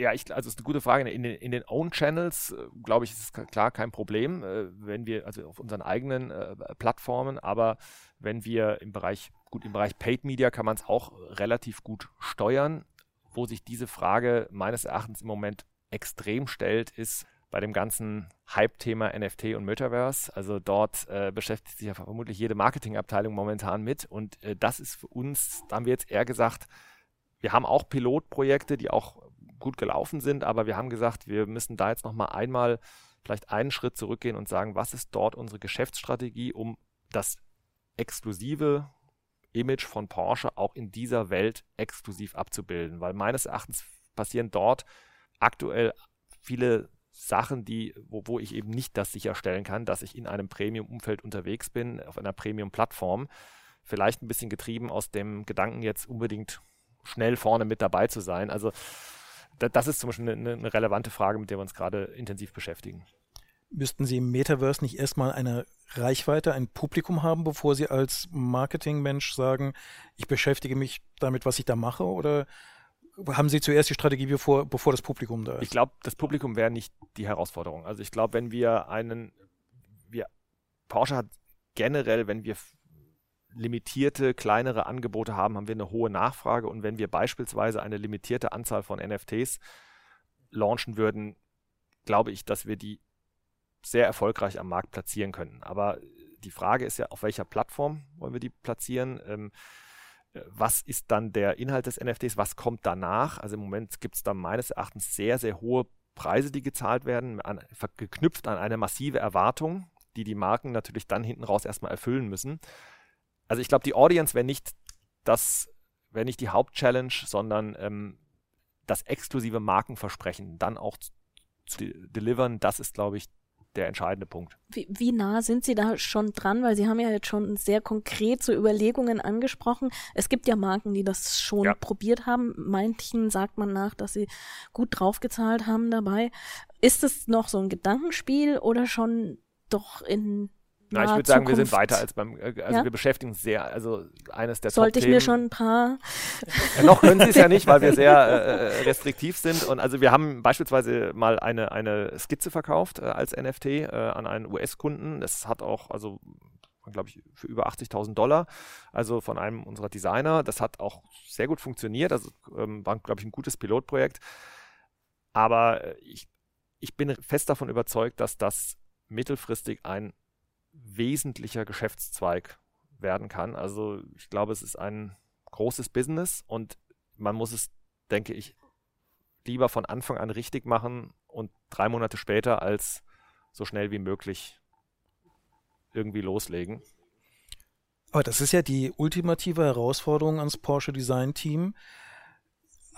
Ja, ich, also ist eine gute Frage. In den, in den Own Channels, äh, glaube ich, ist es klar kein Problem, äh, wenn wir, also auf unseren eigenen äh, Plattformen, aber wenn wir im Bereich, gut, im Bereich Paid Media kann man es auch relativ gut steuern. Wo sich diese Frage meines Erachtens im Moment extrem stellt, ist bei dem ganzen Hype-Thema NFT und Metaverse. Also dort äh, beschäftigt sich ja vermutlich jede Marketingabteilung momentan mit. Und äh, das ist für uns, da haben wir jetzt eher gesagt, wir haben auch Pilotprojekte, die auch gut gelaufen sind, aber wir haben gesagt, wir müssen da jetzt nochmal einmal vielleicht einen Schritt zurückgehen und sagen, was ist dort unsere Geschäftsstrategie, um das exklusive Image von Porsche auch in dieser Welt exklusiv abzubilden, weil meines Erachtens passieren dort aktuell viele Sachen, die, wo, wo ich eben nicht das sicherstellen kann, dass ich in einem Premium-Umfeld unterwegs bin, auf einer Premium-Plattform. Vielleicht ein bisschen getrieben aus dem Gedanken, jetzt unbedingt schnell vorne mit dabei zu sein. Also das ist zum Beispiel eine, eine relevante Frage, mit der wir uns gerade intensiv beschäftigen. Müssten Sie im Metaverse nicht erstmal eine Reichweite, ein Publikum haben, bevor Sie als Marketingmensch sagen, ich beschäftige mich damit, was ich da mache? Oder haben Sie zuerst die Strategie, bevor, bevor das Publikum da ist? Ich glaube, das Publikum wäre nicht die Herausforderung. Also ich glaube, wenn wir einen, wir, Porsche hat generell, wenn wir limitierte, kleinere Angebote haben, haben wir eine hohe Nachfrage. Und wenn wir beispielsweise eine limitierte Anzahl von NFTs launchen würden, glaube ich, dass wir die sehr erfolgreich am Markt platzieren können. Aber die Frage ist ja, auf welcher Plattform wollen wir die platzieren? Ähm, was ist dann der Inhalt des NFTs? Was kommt danach? Also im Moment gibt es da meines Erachtens sehr, sehr hohe Preise, die gezahlt werden, an, geknüpft an eine massive Erwartung, die die Marken natürlich dann hinten raus erstmal erfüllen müssen also ich glaube, die Audience wäre nicht das, wäre nicht die Hauptchallenge, sondern ähm, das exklusive Markenversprechen dann auch zu, zu delivern, das ist, glaube ich, der entscheidende Punkt. Wie, wie, nah sind Sie da schon dran? Weil Sie haben ja jetzt schon sehr konkret so Überlegungen angesprochen. Es gibt ja Marken, die das schon ja. probiert haben. Manchen sagt man nach, dass sie gut draufgezahlt haben dabei. Ist es noch so ein Gedankenspiel oder schon doch in na, ich würde sagen, wir sind weiter als beim, äh, also ja? wir beschäftigen uns sehr, also eines der Sollte ich mir schon ein paar. Ja, noch können Sie es ja nicht, weil wir sehr äh, äh restriktiv sind. Und also wir haben beispielsweise mal eine, eine Skizze verkauft äh, als NFT äh, an einen US-Kunden. Das hat auch, also glaube ich, für über 80.000 Dollar, also von einem unserer Designer. Das hat auch sehr gut funktioniert, also ähm, war, glaube ich, ein gutes Pilotprojekt. Aber äh, ich, ich bin fest davon überzeugt, dass das mittelfristig ein wesentlicher Geschäftszweig werden kann. Also ich glaube, es ist ein großes Business und man muss es, denke ich, lieber von Anfang an richtig machen und drei Monate später als so schnell wie möglich irgendwie loslegen. Aber das ist ja die ultimative Herausforderung ans Porsche Design Team,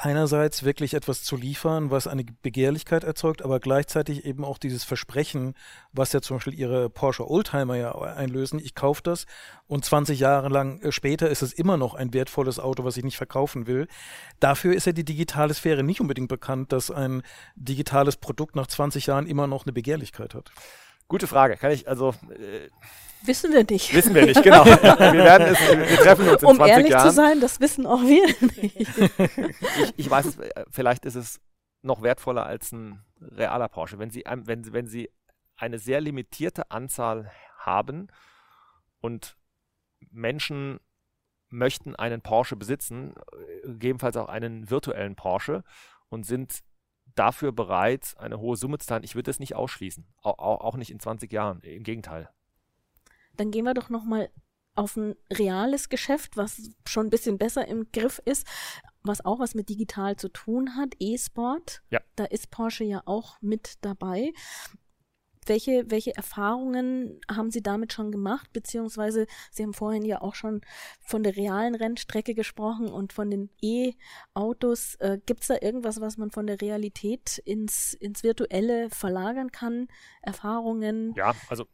einerseits wirklich etwas zu liefern, was eine Begehrlichkeit erzeugt, aber gleichzeitig eben auch dieses Versprechen, was ja zum Beispiel ihre Porsche Oldtimer ja einlösen, ich kaufe das und 20 Jahre lang äh, später ist es immer noch ein wertvolles Auto, was ich nicht verkaufen will. Dafür ist ja die digitale Sphäre nicht unbedingt bekannt, dass ein digitales Produkt nach 20 Jahren immer noch eine Begehrlichkeit hat. Gute Frage. Kann ich, also äh Wissen wir nicht. Wissen wir nicht, genau. wir, werden es, wir treffen uns in um 20 Jahren. Um ehrlich zu sein, das wissen auch wir nicht. ich, ich weiß äh, vielleicht ist es noch wertvoller als ein realer Porsche. Wenn Sie, wenn, wenn Sie eine sehr limitierte Anzahl haben und Menschen möchten einen Porsche besitzen, äh, gegebenenfalls auch einen virtuellen Porsche und sind dafür bereit, eine hohe Summe zu zahlen. Ich würde das nicht ausschließen, auch, auch nicht in 20 Jahren, im Gegenteil. Dann gehen wir doch noch mal auf ein reales Geschäft, was schon ein bisschen besser im Griff ist, was auch was mit digital zu tun hat, E-Sport. Ja. Da ist Porsche ja auch mit dabei. Welche, welche Erfahrungen haben Sie damit schon gemacht? Beziehungsweise Sie haben vorhin ja auch schon von der realen Rennstrecke gesprochen und von den E-Autos. Äh, Gibt es da irgendwas, was man von der Realität ins, ins Virtuelle verlagern kann? Erfahrungen? Ja, also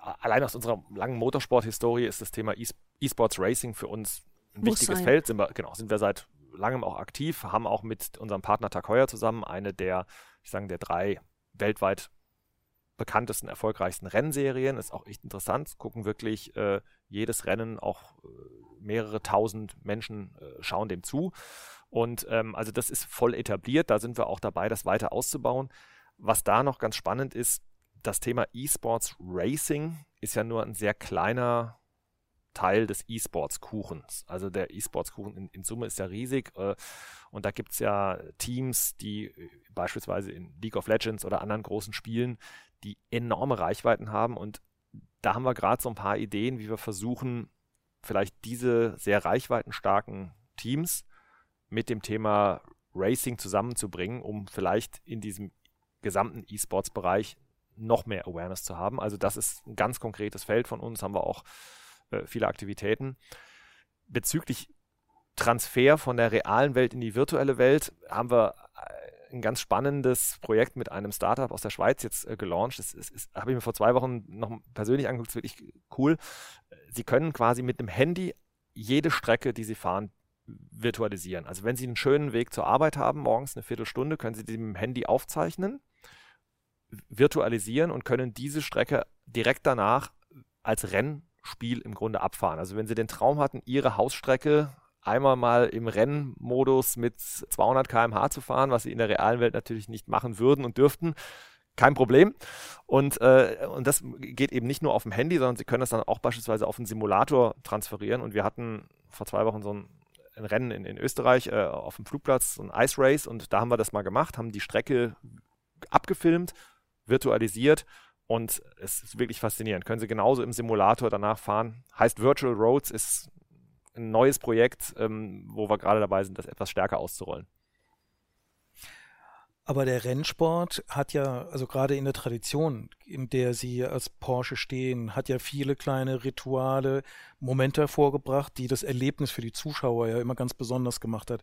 allein aus unserer langen Motorsport-Historie ist das Thema E-Sports Racing für uns ein Muss wichtiges sein. Feld. Sind wir, genau, sind wir seit langem auch aktiv, haben auch mit unserem Partner Heuer zusammen eine der, ich sage, der drei weltweit bekanntesten, erfolgreichsten Rennserien. Ist auch echt interessant. Gucken wirklich äh, jedes Rennen, auch äh, mehrere tausend Menschen äh, schauen dem zu. Und ähm, also das ist voll etabliert. Da sind wir auch dabei, das weiter auszubauen. Was da noch ganz spannend ist, das Thema E-Sports Racing ist ja nur ein sehr kleiner Teil des E-Sports-Kuchens. Also der E-Sports-Kuchen in, in, Summe ist ja riesig. Äh, und da gibt es ja Teams, die äh, beispielsweise in League of Legends oder anderen großen Spielen die enorme Reichweiten haben. Und da haben wir gerade so ein paar Ideen, wie wir versuchen, vielleicht diese sehr reichweitenstarken Teams mit dem Thema Racing zusammenzubringen, um vielleicht in diesem gesamten E-Sports-Bereich noch mehr Awareness zu haben. Also das ist ein ganz konkretes Feld von uns, haben wir auch äh, viele Aktivitäten. Bezüglich Transfer von der realen Welt in die virtuelle Welt haben wir ein ganz spannendes Projekt mit einem Startup aus der Schweiz jetzt äh, gelauncht. Das, das, das habe ich mir vor zwei Wochen noch persönlich angeguckt, das ist wirklich cool. Sie können quasi mit einem Handy jede Strecke, die Sie fahren, virtualisieren. Also wenn Sie einen schönen Weg zur Arbeit haben, morgens eine Viertelstunde, können Sie die mit dem Handy aufzeichnen, virtualisieren und können diese Strecke direkt danach als Rennspiel im Grunde abfahren. Also wenn Sie den Traum hatten, Ihre Hausstrecke einmal mal im Rennmodus mit 200 km/h zu fahren, was sie in der realen Welt natürlich nicht machen würden und dürften. Kein Problem. Und, äh, und das geht eben nicht nur auf dem Handy, sondern Sie können das dann auch beispielsweise auf einen Simulator transferieren. Und wir hatten vor zwei Wochen so ein, ein Rennen in, in Österreich äh, auf dem Flugplatz, so ein Ice Race. Und da haben wir das mal gemacht, haben die Strecke abgefilmt, virtualisiert und es ist wirklich faszinierend. Können Sie genauso im Simulator danach fahren. Heißt Virtual Roads, ist ein neues Projekt, ähm, wo wir gerade dabei sind, das etwas stärker auszurollen. Aber der Rennsport hat ja, also gerade in der Tradition, in der sie als Porsche stehen, hat ja viele kleine Rituale, Momente hervorgebracht, die das Erlebnis für die Zuschauer ja immer ganz besonders gemacht hat.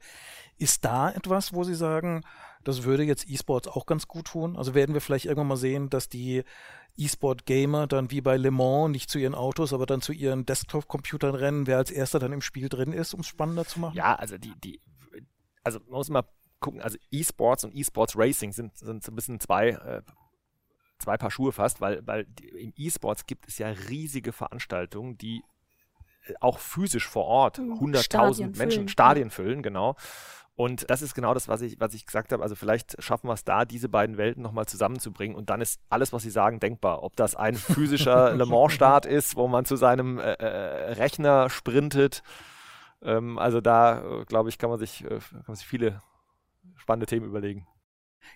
Ist da etwas, wo Sie sagen, das würde jetzt E-Sports auch ganz gut tun? Also werden wir vielleicht irgendwann mal sehen, dass die E-Sport-Gamer dann wie bei Le Mans nicht zu ihren Autos, aber dann zu ihren Desktop-Computern rennen, wer als erster dann im Spiel drin ist, um es spannender zu machen? Ja, also die, die, also man muss mal gucken, also E-Sports und E-Sports Racing sind, sind so ein bisschen zwei, äh, zwei Paar Schuhe fast, weil, weil im E-Sports gibt es ja riesige Veranstaltungen, die äh, auch physisch vor Ort 100.000 mhm. Menschen. Stadien füllen, genau. Und das ist genau das, was ich, was ich gesagt habe. Also vielleicht schaffen wir es da, diese beiden Welten nochmal zusammenzubringen. Und dann ist alles, was Sie sagen, denkbar. Ob das ein physischer Le Mans-Start ist, wo man zu seinem äh, äh, Rechner sprintet. Ähm, also da, äh, glaube ich, kann man, sich, äh, kann man sich viele spannende Themen überlegen.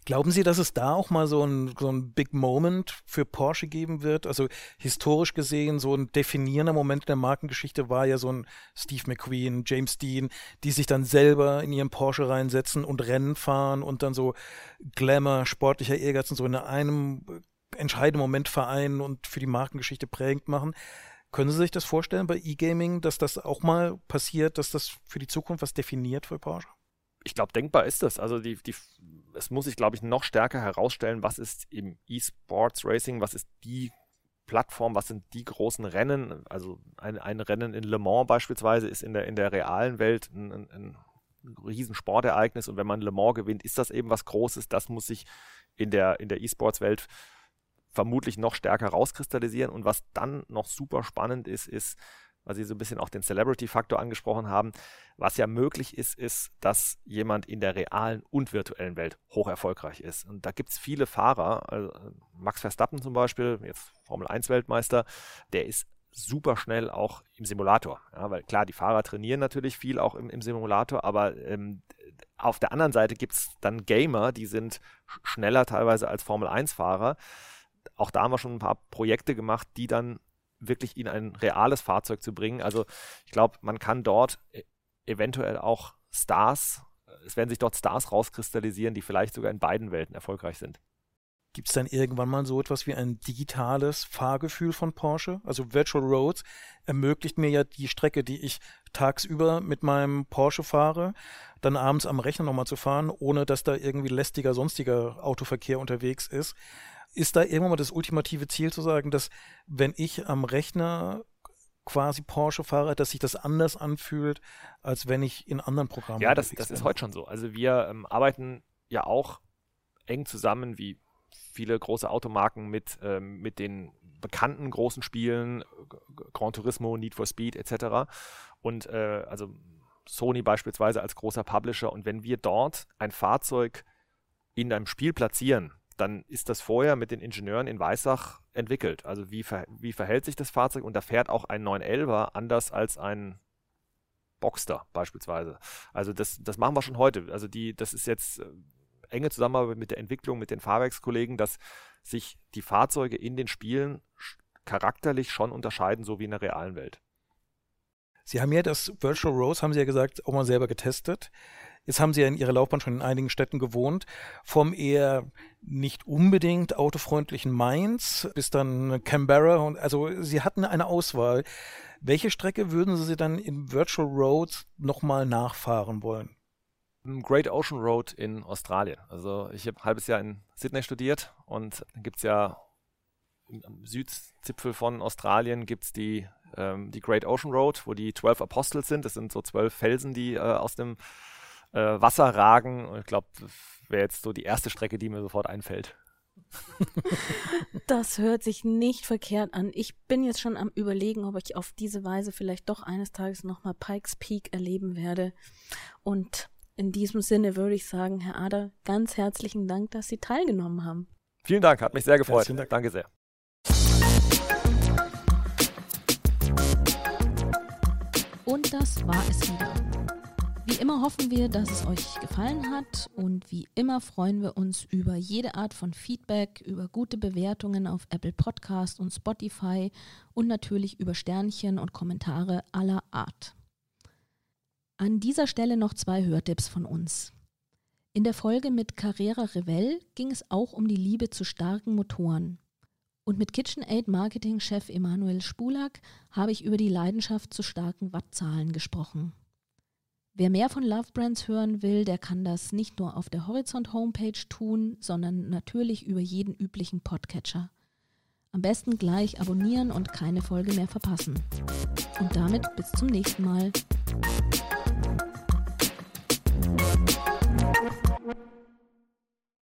Glauben Sie, dass es da auch mal so ein, so ein Big Moment für Porsche geben wird? Also historisch gesehen, so ein definierender Moment in der Markengeschichte war ja so ein Steve McQueen, James Dean, die sich dann selber in ihren Porsche reinsetzen und Rennen fahren und dann so Glamour, sportlicher Ehrgeiz und so in einem entscheidenden Moment vereinen und für die Markengeschichte prägend machen. Können Sie sich das vorstellen bei E-Gaming, dass das auch mal passiert, dass das für die Zukunft was definiert für Porsche? Ich glaube, denkbar ist das. Also die, die, es muss sich, glaube ich, noch stärker herausstellen, was ist im E-Sports Racing, was ist die Plattform, was sind die großen Rennen. Also ein, ein Rennen in Le Mans beispielsweise ist in der, in der realen Welt ein, ein, ein Riesensportereignis und wenn man Le Mans gewinnt, ist das eben was Großes. Das muss sich in der, in der E-Sports-Welt vermutlich noch stärker rauskristallisieren. Und was dann noch super spannend ist, ist, weil Sie so ein bisschen auch den Celebrity-Faktor angesprochen haben, was ja möglich ist, ist, dass jemand in der realen und virtuellen Welt hoch erfolgreich ist. Und da gibt es viele Fahrer, also Max Verstappen zum Beispiel, jetzt Formel 1-Weltmeister, der ist super schnell auch im Simulator. Ja, weil klar, die Fahrer trainieren natürlich viel auch im, im Simulator, aber ähm, auf der anderen Seite gibt es dann Gamer, die sind schneller teilweise als Formel 1-Fahrer. Auch da haben wir schon ein paar Projekte gemacht, die dann wirklich in ein reales Fahrzeug zu bringen. Also ich glaube, man kann dort e-, eventuell auch Stars, es werden sich dort Stars rauskristallisieren, die vielleicht sogar in beiden Welten erfolgreich sind. Gibt es dann irgendwann mal so etwas wie ein digitales Fahrgefühl von Porsche? Also Virtual Roads ermöglicht mir ja die Strecke, die ich tagsüber mit meinem Porsche fahre, dann abends am Rechner nochmal zu fahren, ohne dass da irgendwie lästiger sonstiger Autoverkehr unterwegs ist. Ist da irgendwann mal das ultimative Ziel zu sagen, dass wenn ich am Rechner quasi Porsche fahre, dass sich das anders anfühlt, als wenn ich in anderen Programmen. Ja, das, das ist heute schon so. Also wir ähm, arbeiten ja auch eng zusammen wie viele große Automarken mit, ähm, mit den bekannten großen Spielen, Gran Turismo, Need for Speed etc. Und äh, also Sony beispielsweise als großer Publisher. Und wenn wir dort ein Fahrzeug in einem Spiel platzieren, dann ist das vorher mit den Ingenieuren in Weissach entwickelt. Also wie, ver wie verhält sich das Fahrzeug und da fährt auch ein 911er anders als ein Boxster beispielsweise. Also das, das machen wir schon heute. Also die, das ist jetzt äh, enge Zusammenarbeit mit der Entwicklung, mit den Fahrwerkskollegen, dass sich die Fahrzeuge in den Spielen charakterlich schon unterscheiden, so wie in der realen Welt. Sie haben ja das Virtual Rose, haben Sie ja gesagt, auch mal selber getestet. Jetzt haben Sie ja in Ihrer Laufbahn schon in einigen Städten gewohnt. Vom eher nicht unbedingt autofreundlichen Mainz bis dann Canberra. Und also Sie hatten eine Auswahl. Welche Strecke würden Sie dann in Virtual Roads nochmal nachfahren wollen? Great Ocean Road in Australien. Also ich habe ein halbes Jahr in Sydney studiert und dann gibt es ja am Südzipfel von Australien gibt die, ähm, die Great Ocean Road, wo die zwölf Apostels sind. Das sind so zwölf Felsen, die äh, aus dem äh, Wasser ragen. Und ich glaube, das wäre jetzt so die erste Strecke, die mir sofort einfällt. Das hört sich nicht verkehrt an. Ich bin jetzt schon am Überlegen, ob ich auf diese Weise vielleicht doch eines Tages nochmal Pikes Peak erleben werde. Und in diesem Sinne würde ich sagen, Herr Ader, ganz herzlichen Dank, dass Sie teilgenommen haben. Vielen Dank, hat mich sehr gefreut. Dank. Danke sehr. Und das war es wieder. Wie immer hoffen wir, dass es euch gefallen hat und wie immer freuen wir uns über jede Art von Feedback, über gute Bewertungen auf Apple Podcast und Spotify und natürlich über Sternchen und Kommentare aller Art. An dieser Stelle noch zwei Hörtipps von uns. In der Folge mit Carrera Revell ging es auch um die Liebe zu starken Motoren. Und mit KitchenAid Marketing-Chef Emanuel Spulak habe ich über die Leidenschaft zu starken Wattzahlen gesprochen. Wer mehr von Love Brands hören will, der kann das nicht nur auf der Horizont Homepage tun, sondern natürlich über jeden üblichen Podcatcher. Am besten gleich abonnieren und keine Folge mehr verpassen. Und damit bis zum nächsten Mal.